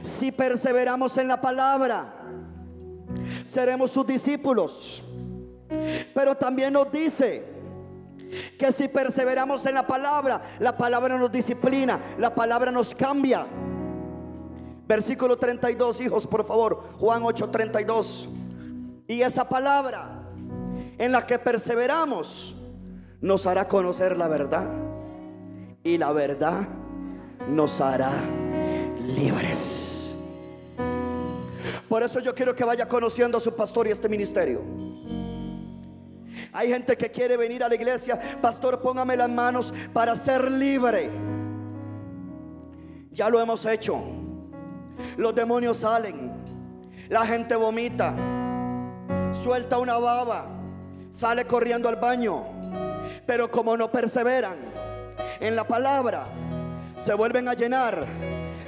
S1: si perseveramos en la palabra, seremos sus discípulos. Pero también nos dice que si perseveramos en la palabra, la palabra nos disciplina, la palabra nos cambia. Versículo 32, hijos, por favor. Juan 8, 32. Y esa palabra en la que perseveramos nos hará conocer la verdad. Y la verdad nos hará libres. Por eso yo quiero que vaya conociendo a su pastor y este ministerio. Hay gente que quiere venir a la iglesia, pastor, póngame las manos para ser libre. Ya lo hemos hecho. Los demonios salen. La gente vomita. Suelta una baba. Sale corriendo al baño. Pero como no perseveran en la palabra, se vuelven a llenar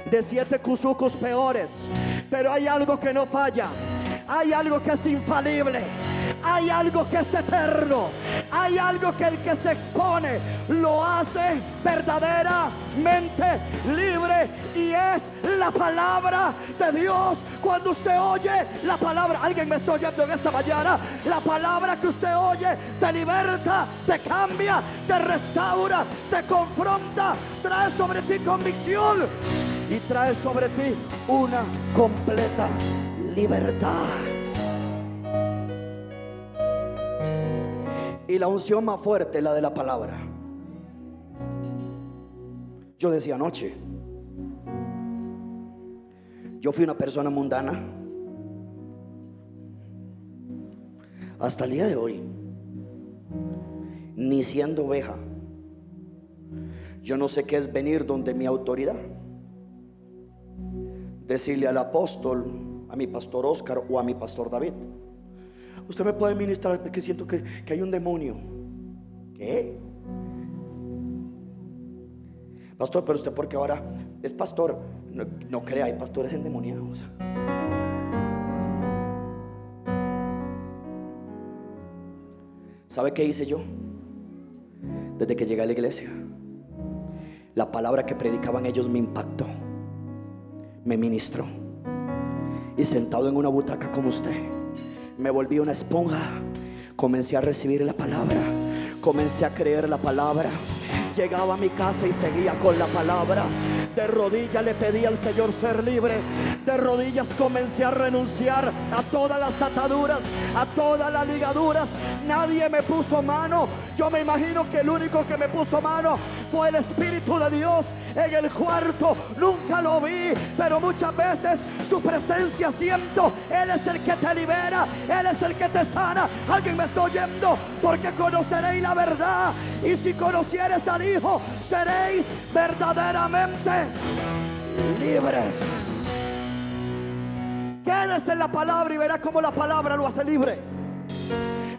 S1: de siete cuzucos peores. Pero hay algo que no falla. Hay algo que es infalible. Hay algo que es eterno. Hay algo que el que se expone lo hace verdaderamente libre. Y es la palabra de Dios. Cuando usted oye la palabra, alguien me está oyendo en esta mañana. La palabra que usted oye te liberta, te cambia, te restaura, te confronta, trae sobre ti convicción y trae sobre ti una completa libertad. Y la unción más fuerte, la de la palabra. Yo decía anoche, yo fui una persona mundana hasta el día de hoy, ni siendo oveja. Yo no sé qué es venir donde mi autoridad. Decirle al apóstol, a mi pastor Oscar o a mi pastor David. Usted me puede ministrar porque siento que, hay un demonio. ¿Qué? Pastor, pero usted porque ahora es pastor. No, crea, hay pastores endemoniados. ¿Sabe qué hice yo? Desde que llegué a la iglesia. La palabra que predicaban ellos me impactó. Me ministró. Y sentado en una butaca como usted me volví una esponja. Comencé a recibir la palabra. Comencé a creer la palabra. Llegaba a mi casa y seguía con la palabra. De rodillas le pedí al Señor ser libre. De rodillas comencé a renunciar a todas las ataduras, a todas las ligaduras. Nadie me puso mano. Yo me imagino que el único que me puso mano fue el Espíritu de Dios en el cuarto. Nunca lo vi, pero muchas veces su presencia siento. Él es el que te libera, Él es el que te sana. Alguien me está oyendo porque conoceréis la verdad. Y si conocieres al Hijo, seréis verdaderamente libres. Quédese en la palabra y verá cómo la palabra lo hace libre.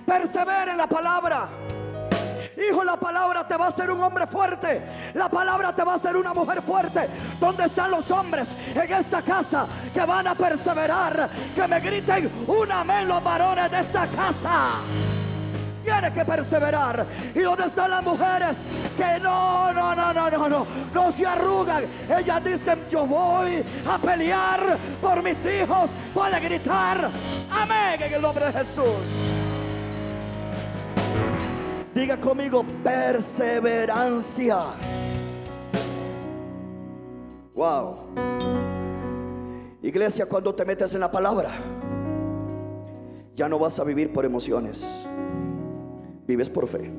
S1: Persevera en la palabra. Hijo, la palabra te va a hacer un hombre fuerte. La palabra te va a hacer una mujer fuerte. ¿Dónde están los hombres en esta casa que van a perseverar? Que me griten un amén los varones de esta casa. Tiene que perseverar. ¿Y dónde están las mujeres que no, no, no, no, no, no, no se arrugan? Ellas dicen, yo voy a pelear por mis hijos. Puede gritar, amén en el nombre de Jesús. Diga conmigo, perseverancia. Wow. Iglesia, cuando te metes en la palabra, ya no vas a vivir por emociones. Vives por fe.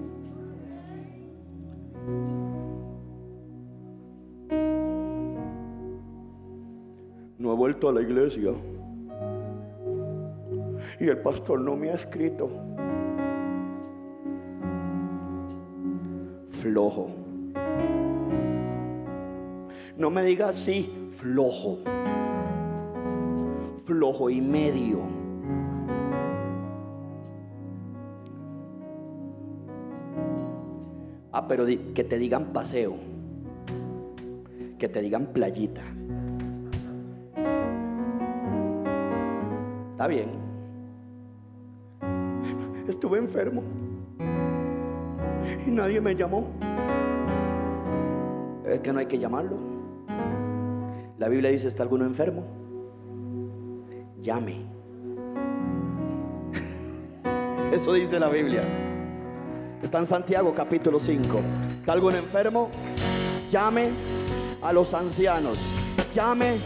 S1: No he vuelto a la iglesia. Y el pastor no me ha escrito. flojo. No me digas así, flojo. Flojo y medio. Pero que te digan paseo. Que te digan playita. Está bien. Estuve enfermo y nadie me llamó. Es que no hay que llamarlo. La Biblia dice, ¿está alguno enfermo? Llame. Eso dice la Biblia. Está en Santiago capítulo 5. ¿Está alguno enfermo? Llame a los ancianos. Llame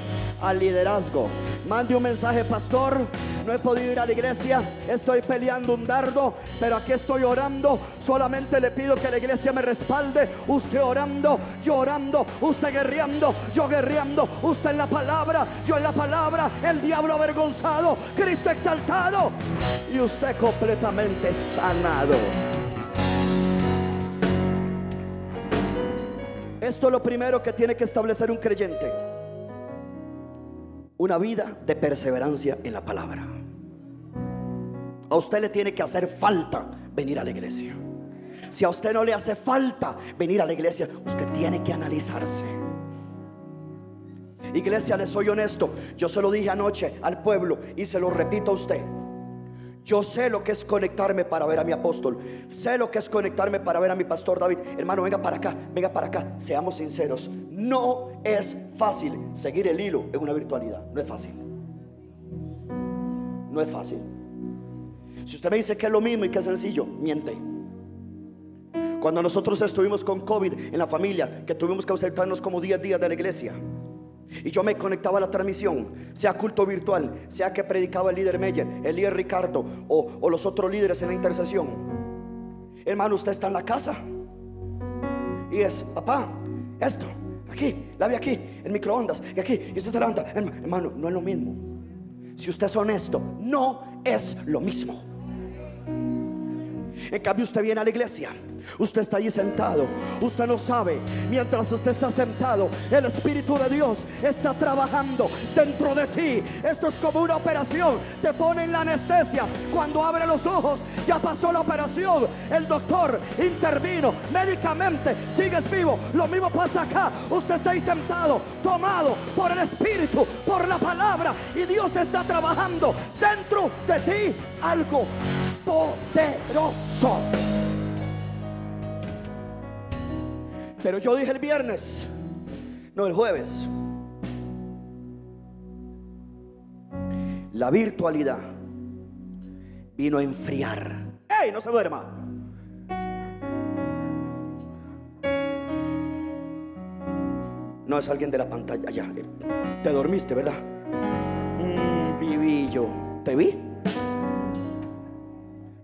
S1: al liderazgo. Mande un mensaje, pastor. No he podido ir a la iglesia. Estoy peleando un dardo. Pero aquí estoy orando. Solamente le pido que la iglesia me respalde. Usted orando, yo orando. Usted guerreando, yo guerreando. Usted en la palabra, yo en la palabra. El diablo avergonzado, Cristo exaltado. Y usted completamente sanado. Esto es lo primero que tiene que establecer un creyente. una vida de perseverancia en la palabra. A usted le tiene que hacer falta venir a la iglesia. Si a usted no le hace falta venir a la iglesia, usted tiene que analizarse. Iglesia, le soy honesto. Yo se lo dije anoche al pueblo y se lo repito a usted. Yo sé lo que es conectarme para ver a mi apóstol. Sé lo que es conectarme para ver a mi pastor David. Hermano, venga para acá, venga para acá. Seamos sinceros. No es fácil seguir el hilo en una virtualidad. No es fácil. No es fácil. Si usted me dice que es lo mismo y que es sencillo, miente. Cuando nosotros estuvimos con COVID en la familia, que tuvimos que ausentarnos como 10 días de la iglesia. Y yo me conectaba a la transmisión, sea culto virtual, sea que predicaba el líder Meyer, el líder Ricardo o, los otros líderes en la intercesión. Hermano, usted está en la casa y es, papá, esto, aquí, la ve aquí, el microondas, y aquí, y usted se levanta. Hermano, no es lo mismo. Si usted es honesto, no es lo mismo. En cambio, usted viene a la iglesia Usted está allí sentado. Usted no sabe. Mientras usted está sentado, el Espíritu de Dios está trabajando dentro de ti. Esto es como una operación. Te ponen la anestesia. Cuando abre los ojos, ya pasó la operación. El doctor intervino médicamente. Sigues vivo. Lo mismo pasa acá. Usted está ahí sentado, tomado por el Espíritu, por la palabra. Y Dios está trabajando dentro de ti algo poderoso. Pero yo dije el viernes, no el jueves. La virtualidad vino a enfriar. ¡Ey! No se duerma. No es alguien de la pantalla. Ya, te dormiste, ¿verdad? Mm, viví yo. ¿Te vi?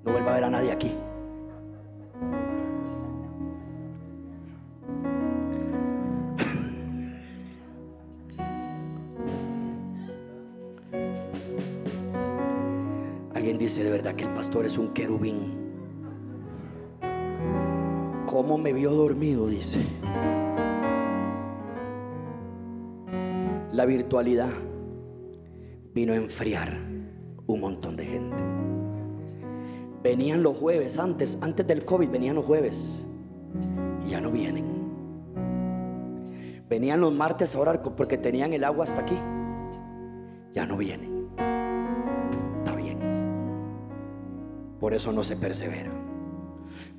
S1: No vuelva a ver a nadie aquí. Dice de verdad que el pastor es un querubín. ¿Cómo me vio dormido? Dice. La virtualidad vino a enfriar un montón de gente. Venían los jueves, antes, antes del COVID venían los jueves y ya no vienen. Venían los martes a orar porque tenían el agua hasta aquí. Ya no vienen. Por eso no se persevera.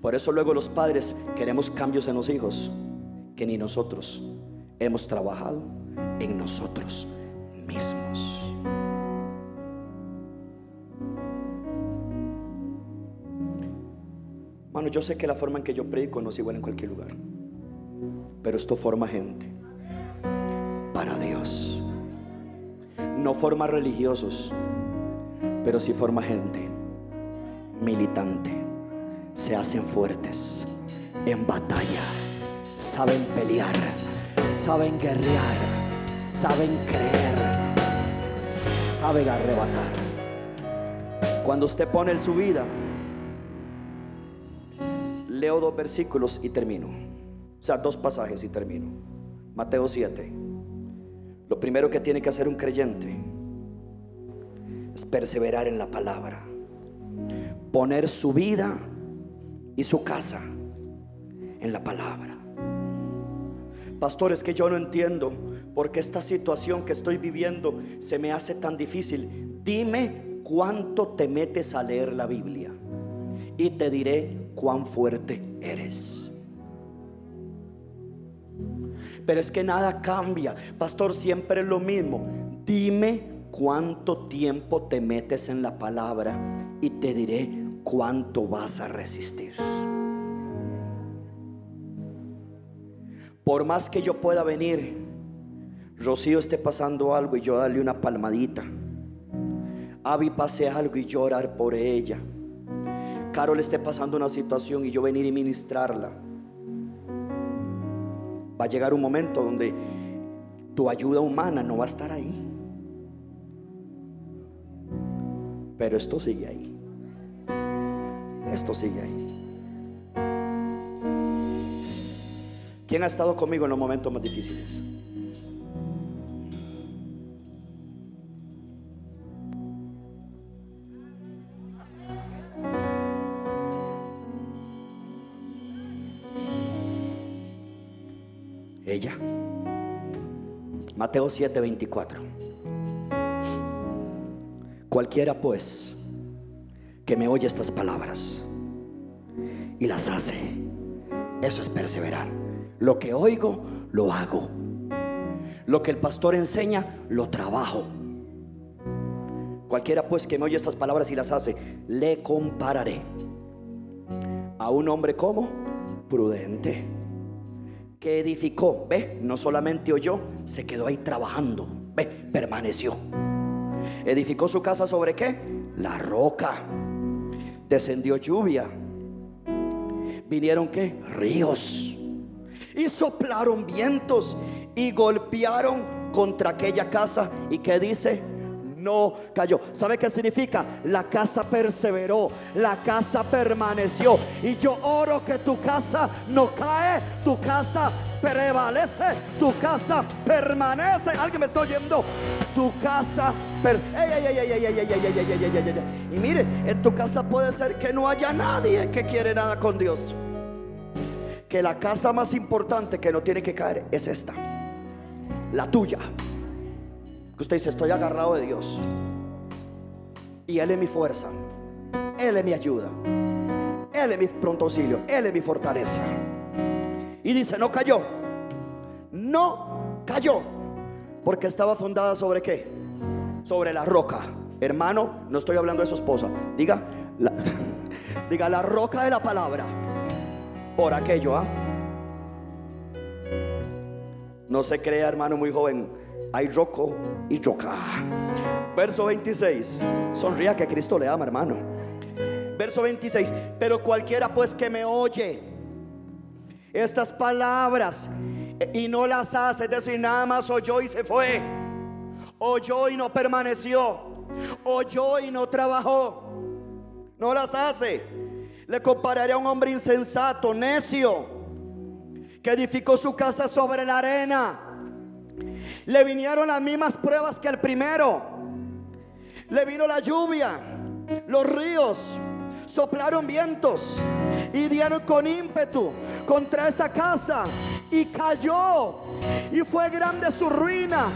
S1: Por eso luego los padres queremos cambios en los hijos que ni nosotros hemos trabajado en nosotros mismos. Mano, yo sé que la forma en que yo predico no es igual en cualquier lugar, pero esto forma gente para Dios. No forma religiosos, pero sí forma gente militante se hacen fuertes en batalla, saben pelear, saben guerrear, saben creer, saben arrebatar. Cuando usted pone su vida, leo dos versículos y termino. O sea, dos pasajes y termino. Mateo 7. Lo primero que tiene que hacer un creyente es perseverar en la palabra poner su vida y su casa en la palabra. Pastores, que yo no entiendo por qué esta situación que estoy viviendo se me hace tan difícil. Dime cuánto te metes a leer la Biblia y te diré cuán fuerte eres. Pero es que nada cambia. Pastor, siempre es lo mismo. Dime cuánto tiempo te metes en la palabra y te diré cuánto vas a resistir. Por más que yo pueda venir, Rocío esté pasando algo y yo darle una palmadita. Avi pase algo y llorar por ella. Carol esté pasando una situación y yo venir y ministrarla. Va a llegar un momento donde tu ayuda humana no va a estar ahí. Pero esto sigue ahí. Esto sigue ahí. ¿Quién ha estado conmigo en los momentos más difíciles? Ella. Mateo 7:24. Cualquiera pues que me oye estas palabras y las hace, eso es perseverar. Lo que oigo, lo hago. Lo que el pastor enseña, lo trabajo. Cualquiera pues que me oye estas palabras y las hace, le compararé a un hombre como prudente que edificó, ve, no solamente oyó, se quedó ahí trabajando, ve, permaneció. Edificó su casa sobre qué? La roca. Descendió lluvia. Vinieron qué? Ríos. Y soplaron vientos y golpearon contra aquella casa. ¿Y qué dice? no cayó. ¿Sabe qué significa? La casa perseveró, la casa permaneció. Y yo oro que tu casa no cae, tu casa prevalece, tu casa permanece. Alguien me está oyendo. Tu casa Y mire, en tu casa puede ser que no haya nadie que quiere nada con Dios. Que la casa más importante que no tiene que caer es esta, la tuya. Que usted dice, estoy agarrado de Dios. Y Él es mi fuerza. Él es mi ayuda. Él es mi pronto auxilio. Él es mi fortaleza. Y dice, no cayó. No cayó. Porque estaba fundada sobre qué? Sobre la roca. Hermano, no estoy hablando de su esposa. Diga, diga la roca de la palabra. Por aquello, ¿ah? No se crea, hermano, muy joven hay roco y roca. Verso 26. Sonría que Cristo le ama, hermano. Verso 26. Pero cualquiera pues que me oye estas palabras y no las hace, es decir, nada más oyó y se fue. Oyó y no permaneció. Oyó y no trabajó. No las hace. Le compararé a un hombre insensato, necio, que edificó su casa sobre la arena le vinieron las mismas pruebas que el primero. Le vino la lluvia, los ríos, soplaron vientos y dieron con ímpetu contra esa casa y cayó. Y fue grande su ruina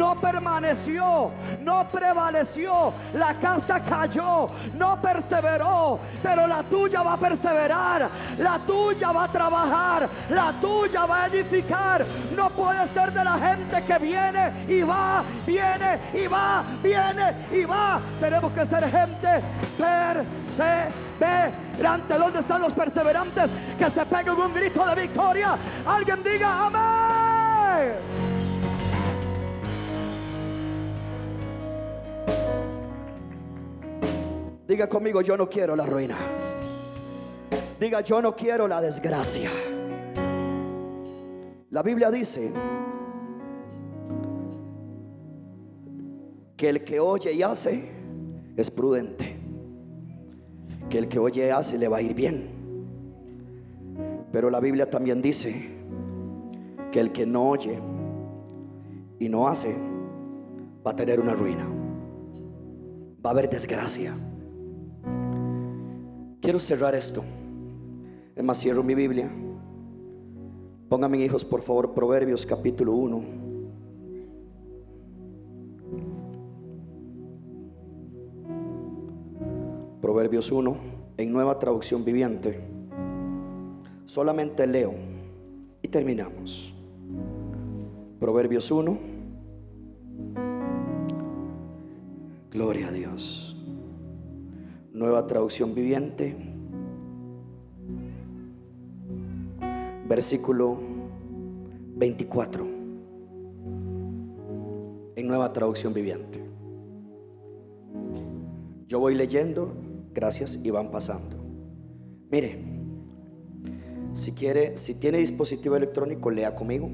S1: no permaneció, no prevaleció, la casa cayó, no perseveró, pero la tuya va a perseverar, la tuya va a trabajar, la tuya va a edificar. No puede ser de la gente que viene y va, viene y va, viene y va. Tenemos que ser gente perseverante. ¿Dónde están los perseverantes? Que se peguen un grito de victoria. Alguien diga amén. Diga conmigo, yo no quiero la ruina. Diga, yo no quiero la desgracia. La Biblia dice que el que oye y hace es prudente. Que el que oye y hace le va a ir bien. Pero la Biblia también dice que el que no oye y no hace va a tener una ruina. Va a haber desgracia. Quiero cerrar esto. Es más, cierro mi Biblia. Pónganme, hijos, por favor, Proverbios capítulo 1. Proverbios 1, en nueva traducción viviente. Solamente leo y terminamos. Proverbios 1. Gloria a Dios. Nueva traducción viviente. Versículo 24. En nueva traducción viviente. Yo voy leyendo, gracias, y van pasando. Mire, si quiere, si tiene dispositivo electrónico, lea conmigo.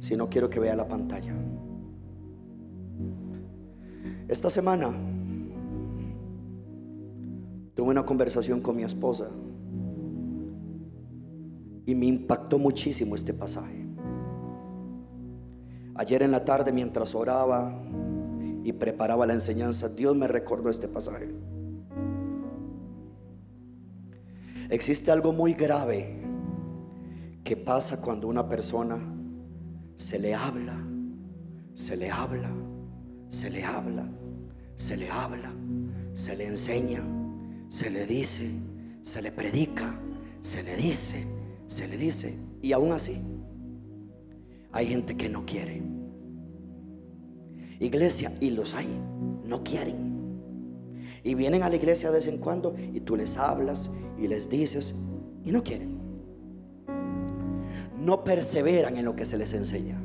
S1: Si no, quiero que vea la pantalla. Esta semana Tuve una conversación con mi esposa y me impactó muchísimo este pasaje. Ayer en la tarde mientras oraba y preparaba la enseñanza, Dios me recordó este pasaje. Existe algo muy grave que pasa cuando una persona se le habla, se le habla, se le habla, se le habla, se le enseña, se le dice, se le predica, se le dice, se le dice. Y aún así, hay gente que no quiere. Iglesia, y los hay, no quieren. Y vienen a la iglesia de vez en cuando y tú les hablas y les dices y no quieren. No perseveran en lo que se les enseña.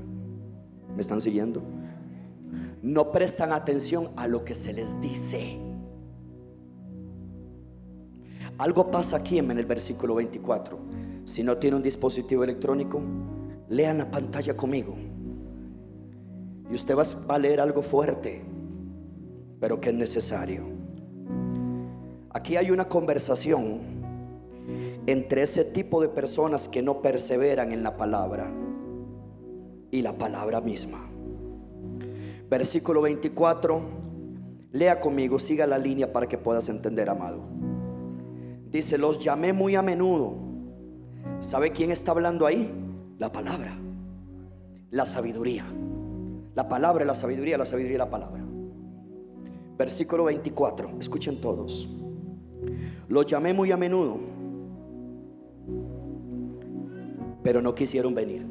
S1: ¿Me están siguiendo? No prestan atención a lo que se les dice. Algo pasa aquí en el versículo 24. Si no tiene un dispositivo electrónico, lean la pantalla conmigo. Y usted va a leer algo fuerte, pero que es necesario. Aquí hay una conversación entre ese tipo de personas que no perseveran en la palabra y la palabra misma. Versículo 24, lea conmigo, siga la línea para que puedas entender, amado. Dice, los llamé muy a menudo. ¿Sabe quién está hablando ahí? La palabra, la sabiduría. La palabra, la sabiduría, la sabiduría, la palabra. Versículo 24, escuchen todos. Los llamé muy a menudo, pero no quisieron venir.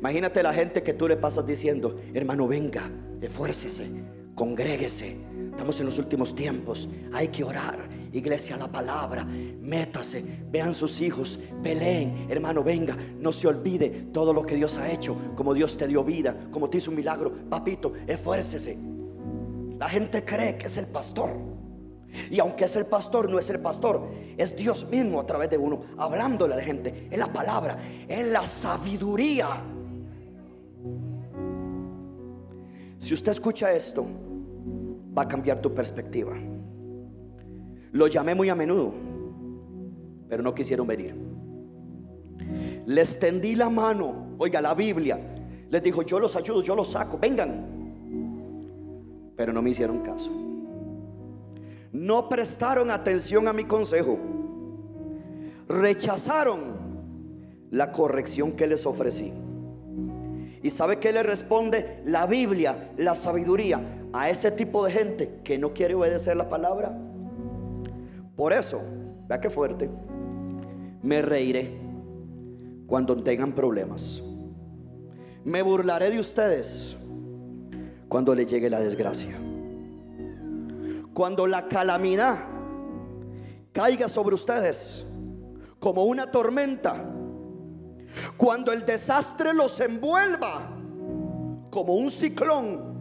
S1: Imagínate la gente que tú le pasas diciendo, hermano, venga, esfuércese, congréguese. Estamos en los últimos tiempos, hay que orar. Iglesia, la palabra, métase, vean sus hijos, peleen, hermano, venga, no se olvide todo lo que Dios ha hecho, como Dios te dio vida, como te hizo un milagro, papito, esfuércese. La gente cree que es el pastor. Y aunque es el pastor, no es el pastor, es Dios mismo a través de uno, hablándole a la gente. Es la palabra, es la sabiduría Si usted escucha esto, va a cambiar tu perspectiva. Lo llamé muy a menudo, pero no quisieron venir. Les tendí la mano, oiga la Biblia, les dijo, yo los ayudo, yo los saco, vengan. Pero no me hicieron caso. No prestaron atención a mi consejo. Rechazaron la corrección que les ofrecí. ¿Y sabe qué le responde la Biblia, la sabiduría a ese tipo de gente que no quiere obedecer la palabra? Por eso, vea qué fuerte, me reiré cuando tengan problemas. Me burlaré de ustedes cuando les llegue la desgracia. Cuando la calamidad caiga sobre ustedes como una tormenta cuando el desastre los envuelva como un ciclón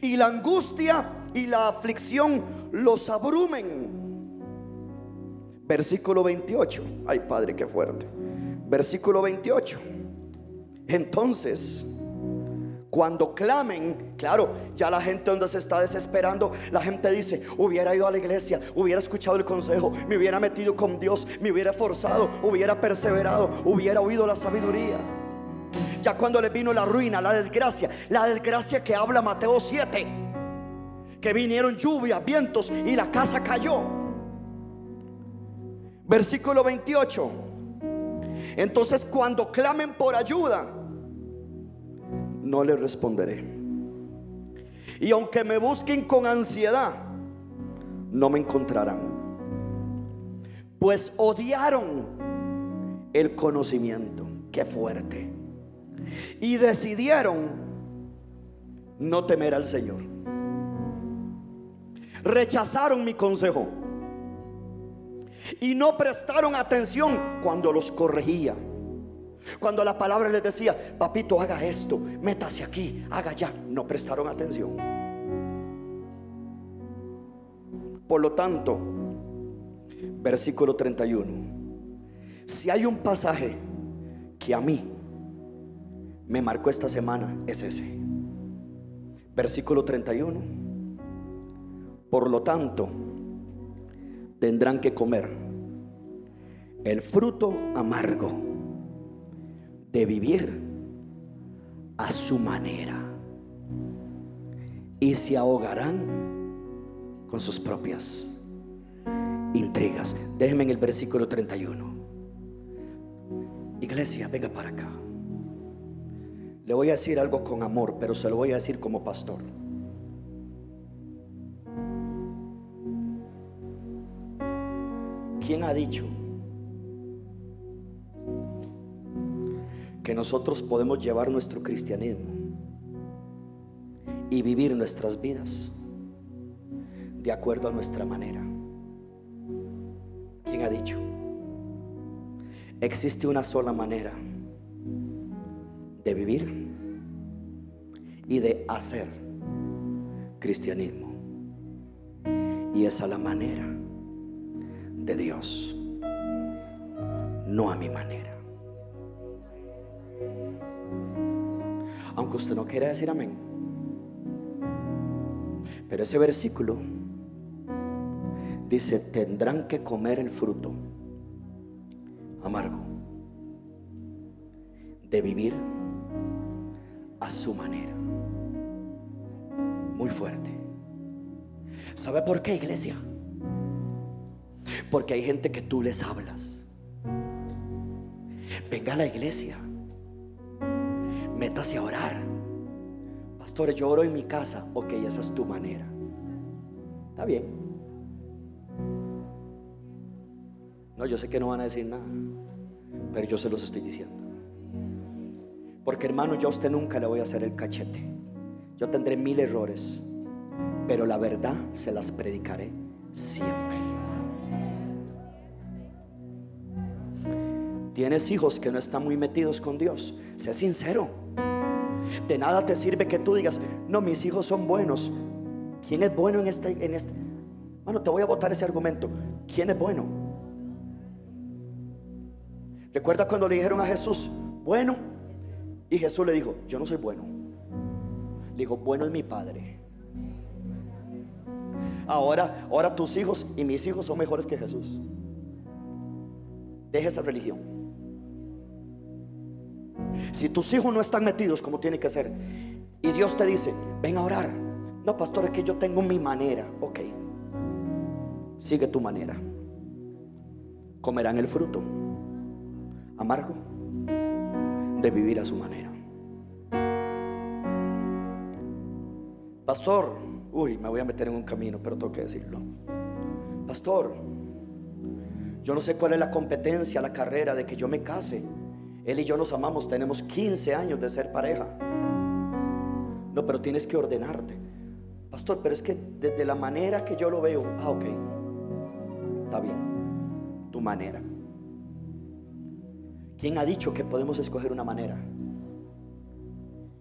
S1: y la angustia y la aflicción los abrumen. Versículo 28. Ay, Padre, qué fuerte. Versículo 28. Entonces, cuando clamen, claro, ya la gente donde se está desesperando, la gente dice, hubiera ido a la iglesia, hubiera escuchado el consejo, me hubiera metido con Dios, me hubiera forzado, hubiera perseverado, hubiera oído la sabiduría. Ya cuando le vino la ruina, la desgracia, la desgracia que habla Mateo 7, que vinieron lluvias, vientos y la casa cayó. Versículo 28. Entonces cuando clamen por ayuda, no le responderé. Y aunque me busquen con ansiedad, no me encontrarán. Pues odiaron el conocimiento. Qué fuerte. Y decidieron no temer al Señor. Rechazaron mi consejo. Y no prestaron atención cuando los corregía. Cuando la palabra les decía, papito, haga esto, métase aquí, haga ya, no prestaron atención. Por lo tanto, versículo 31, si hay un pasaje que a mí me marcó esta semana, es ese. Versículo 31. Por lo tanto, tendrán que comer el fruto amargo de vivir a su manera y se ahogarán con sus propias intrigas. Déjenme en el versículo 31. Iglesia, venga para acá. Le voy a decir algo con amor, pero se lo voy a decir como pastor. ¿Quién ha dicho que nosotros podemos llevar nuestro cristianismo y vivir nuestras vidas de acuerdo a nuestra manera? ¿Quién ha dicho? Existe una sola manera de vivir y de hacer cristianismo. Y esa es la manera de Dios, no a mi manera. Aunque usted no quiera decir amén. Pero ese versículo dice, tendrán que comer el fruto amargo de vivir a su manera. Muy fuerte. ¿Sabe por qué, iglesia? Porque hay gente que tú les hablas. Venga a la iglesia. Métase a orar. Pastor, yo oro en mi casa. Ok, esa es tu manera. Está bien. No, yo sé que no van a decir nada. Pero yo se los estoy diciendo. Porque hermano, yo a usted nunca le voy a hacer el cachete. Yo tendré mil errores. Pero la verdad se las predicaré siempre. Tienes hijos que no están muy metidos con Dios. Sé sincero. De nada te sirve que tú digas, no, mis hijos son buenos. ¿Quién es bueno en este? En este? Bueno, te voy a votar ese argumento. ¿Quién es bueno? Recuerda cuando le dijeron a Jesús, bueno, y Jesús le dijo, yo no soy bueno. Le dijo, bueno es mi Padre. Ahora, ahora tus hijos y mis hijos son mejores que Jesús. Deja esa religión. Si tus hijos no están metidos como tiene que ser, y Dios te dice, ven a orar. No, pastor, es que yo tengo mi manera. Ok, sigue tu manera. Comerán el fruto amargo de vivir a su manera. Pastor, uy, me voy a meter en un camino, pero tengo que decirlo. Pastor, yo no sé cuál es la competencia, la carrera de que yo me case. Él y yo nos amamos, tenemos 15 años de ser pareja. No, pero tienes que ordenarte. Pastor, pero es que desde la manera que yo lo veo, ah, ok, está bien, tu manera. ¿Quién ha dicho que podemos escoger una manera?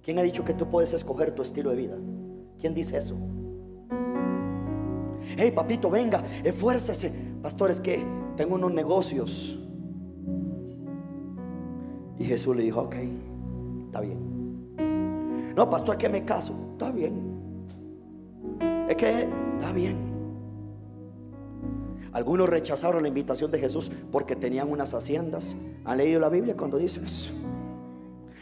S1: ¿Quién ha dicho que tú puedes escoger tu estilo de vida? ¿Quién dice eso? Hey, papito, venga, esfuércese. Pastor, es que tengo unos negocios y Jesús le dijo, ok, está bien. No, pastor, que me caso. Está bien. Es que está bien. Algunos rechazaron la invitación de Jesús porque tenían unas haciendas. ¿Han leído la Biblia cuando dicen eso?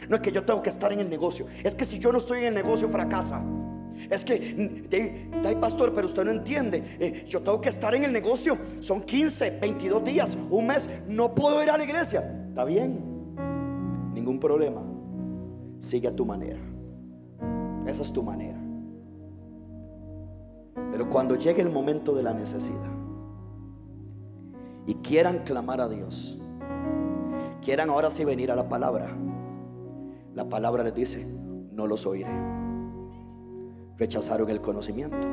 S1: No es que yo tengo que estar en el negocio. Es que si yo no estoy en el negocio, fracasa. Es que, hay pastor, pero usted no entiende. Eh, yo tengo que estar en el negocio. Son 15, 22 días, un mes. No puedo ir a la iglesia. Está bien ningún problema. Sigue a tu manera. Esa es tu manera. Pero cuando llegue el momento de la necesidad y quieran clamar a Dios, quieran ahora sí venir a la palabra, la palabra les dice, no los oiré. Rechazaron el conocimiento,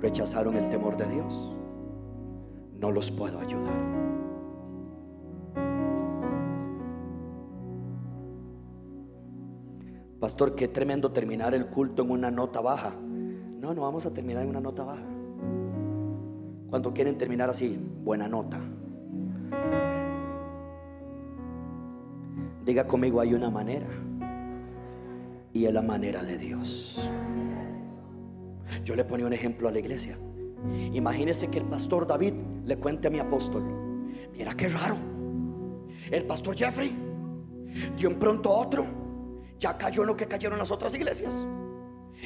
S1: rechazaron el temor de Dios. No los puedo ayudar. Pastor, qué tremendo terminar el culto en una nota baja. No, no vamos a terminar en una nota baja. ¿Cuánto quieren terminar así? Buena nota. Diga conmigo, hay una manera. Y es la manera de Dios. Yo le ponía un ejemplo a la iglesia. Imagínese que el pastor David le cuente a mi apóstol. Mira qué raro. El pastor Jeffrey dio en pronto otro ya cayó en lo que cayeron las otras iglesias.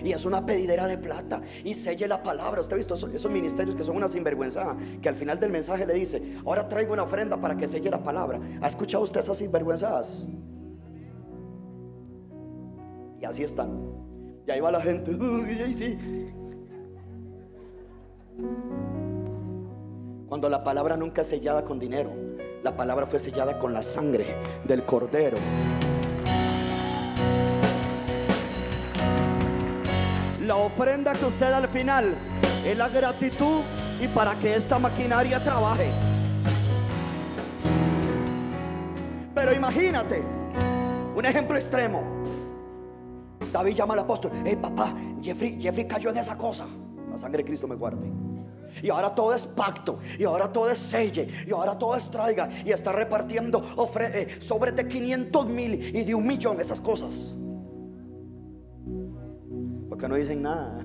S1: Y es una pedidera de plata. Y selle la palabra. Usted ha visto esos, ministerios que son una sinvergüenza. Que al final del mensaje le dice: Ahora traigo una ofrenda para que selle la palabra. ¿Ha escuchado usted esas sinvergüenzas? Y así están. Y ahí va la gente. Cuando la palabra nunca es sellada con dinero, la palabra fue sellada con la sangre del cordero. La ofrenda que usted da al final es la gratitud y para que esta maquinaria trabaje. Pero imagínate, un ejemplo extremo. David llama al apóstol, hey papá, Jeffrey, Jeffrey cayó en esa cosa. La sangre de Cristo me guarde. Y ahora todo es pacto. Y ahora todo es selle. Y ahora todo es traiga. Y está repartiendo eh, sobre de 500 mil y de un millón. Esas cosas. Porque no dicen nada.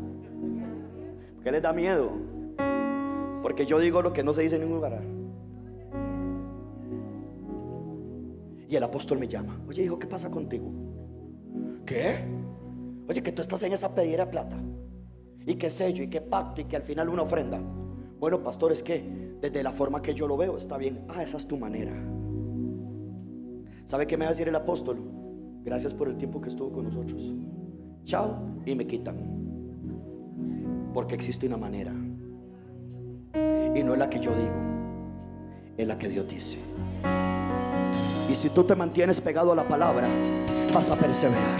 S1: Porque les da miedo. Porque yo digo lo que no se dice en ningún lugar. Y el apóstol me llama. Oye, hijo, ¿qué pasa contigo? ¿Qué? Oye, que tú estás en esa pedida de plata. Y qué sello, y qué pacto, y que al final una ofrenda. Bueno, pastor, es que desde la forma que yo lo veo está bien. Ah, esa es tu manera. ¿Sabe qué me va a decir el apóstol? Gracias por el tiempo que estuvo con nosotros. Chao y me quitan. Porque existe una manera. Y no es la que yo digo, es la que Dios dice. Y si tú te mantienes pegado a la palabra, vas a perseverar.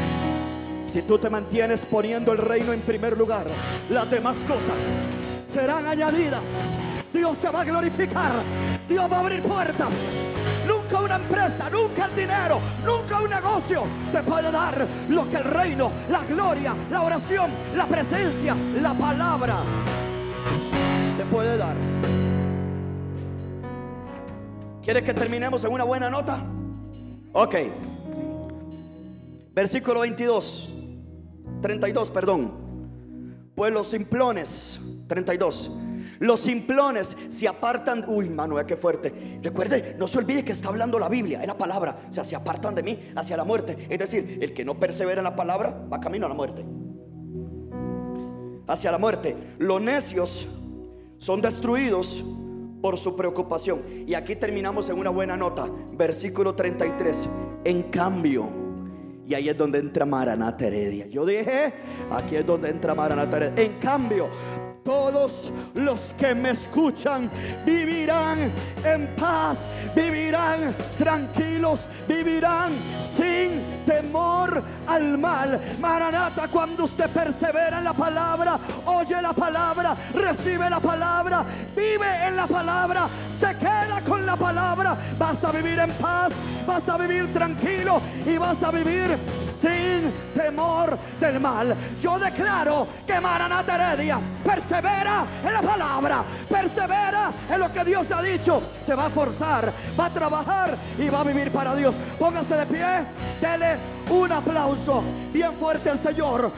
S1: Si tú te mantienes poniendo el reino en primer lugar, las demás cosas serán añadidas. Dios se va a glorificar. Dios va a abrir puertas. Nunca una empresa, nunca el dinero, nunca un negocio te puede dar lo que el reino, la gloria, la oración, la presencia, la palabra te puede dar. ¿Quieres que terminemos en una buena nota? Ok. Versículo 22. 32, perdón. Pues los simplones 32. Los simplones se apartan. Uy, mano, qué fuerte. Recuerde, no se olvide que está hablando la Biblia, es la palabra. O sea, se apartan de mí hacia la muerte. Es decir, el que no persevera en la palabra va camino a la muerte. Hacia la muerte. Los necios son destruidos por su preocupación. Y aquí terminamos en una buena nota. Versículo 33. En cambio. Y ahí es donde entra Maranata Heredia. Yo dije, aquí es donde entra Maranata Heredia. En cambio, todos los que me escuchan vivirán en paz, vivirán tranquilos, vivirán sin temor al mal. Maranata, cuando usted persevera en la palabra, oye la palabra, recibe la palabra, vive en la palabra, se queda con la palabra, vas a vivir en paz, vas a vivir tranquilo y vas a vivir sin temor del mal. Yo declaro que Maranata Heredia persevera en la palabra, persevera en lo que Dios ha dicho, se va a forzar, va a trabajar y va a vivir para Dios. Póngase de pie, dele un aplauso bien fuerte al Señor.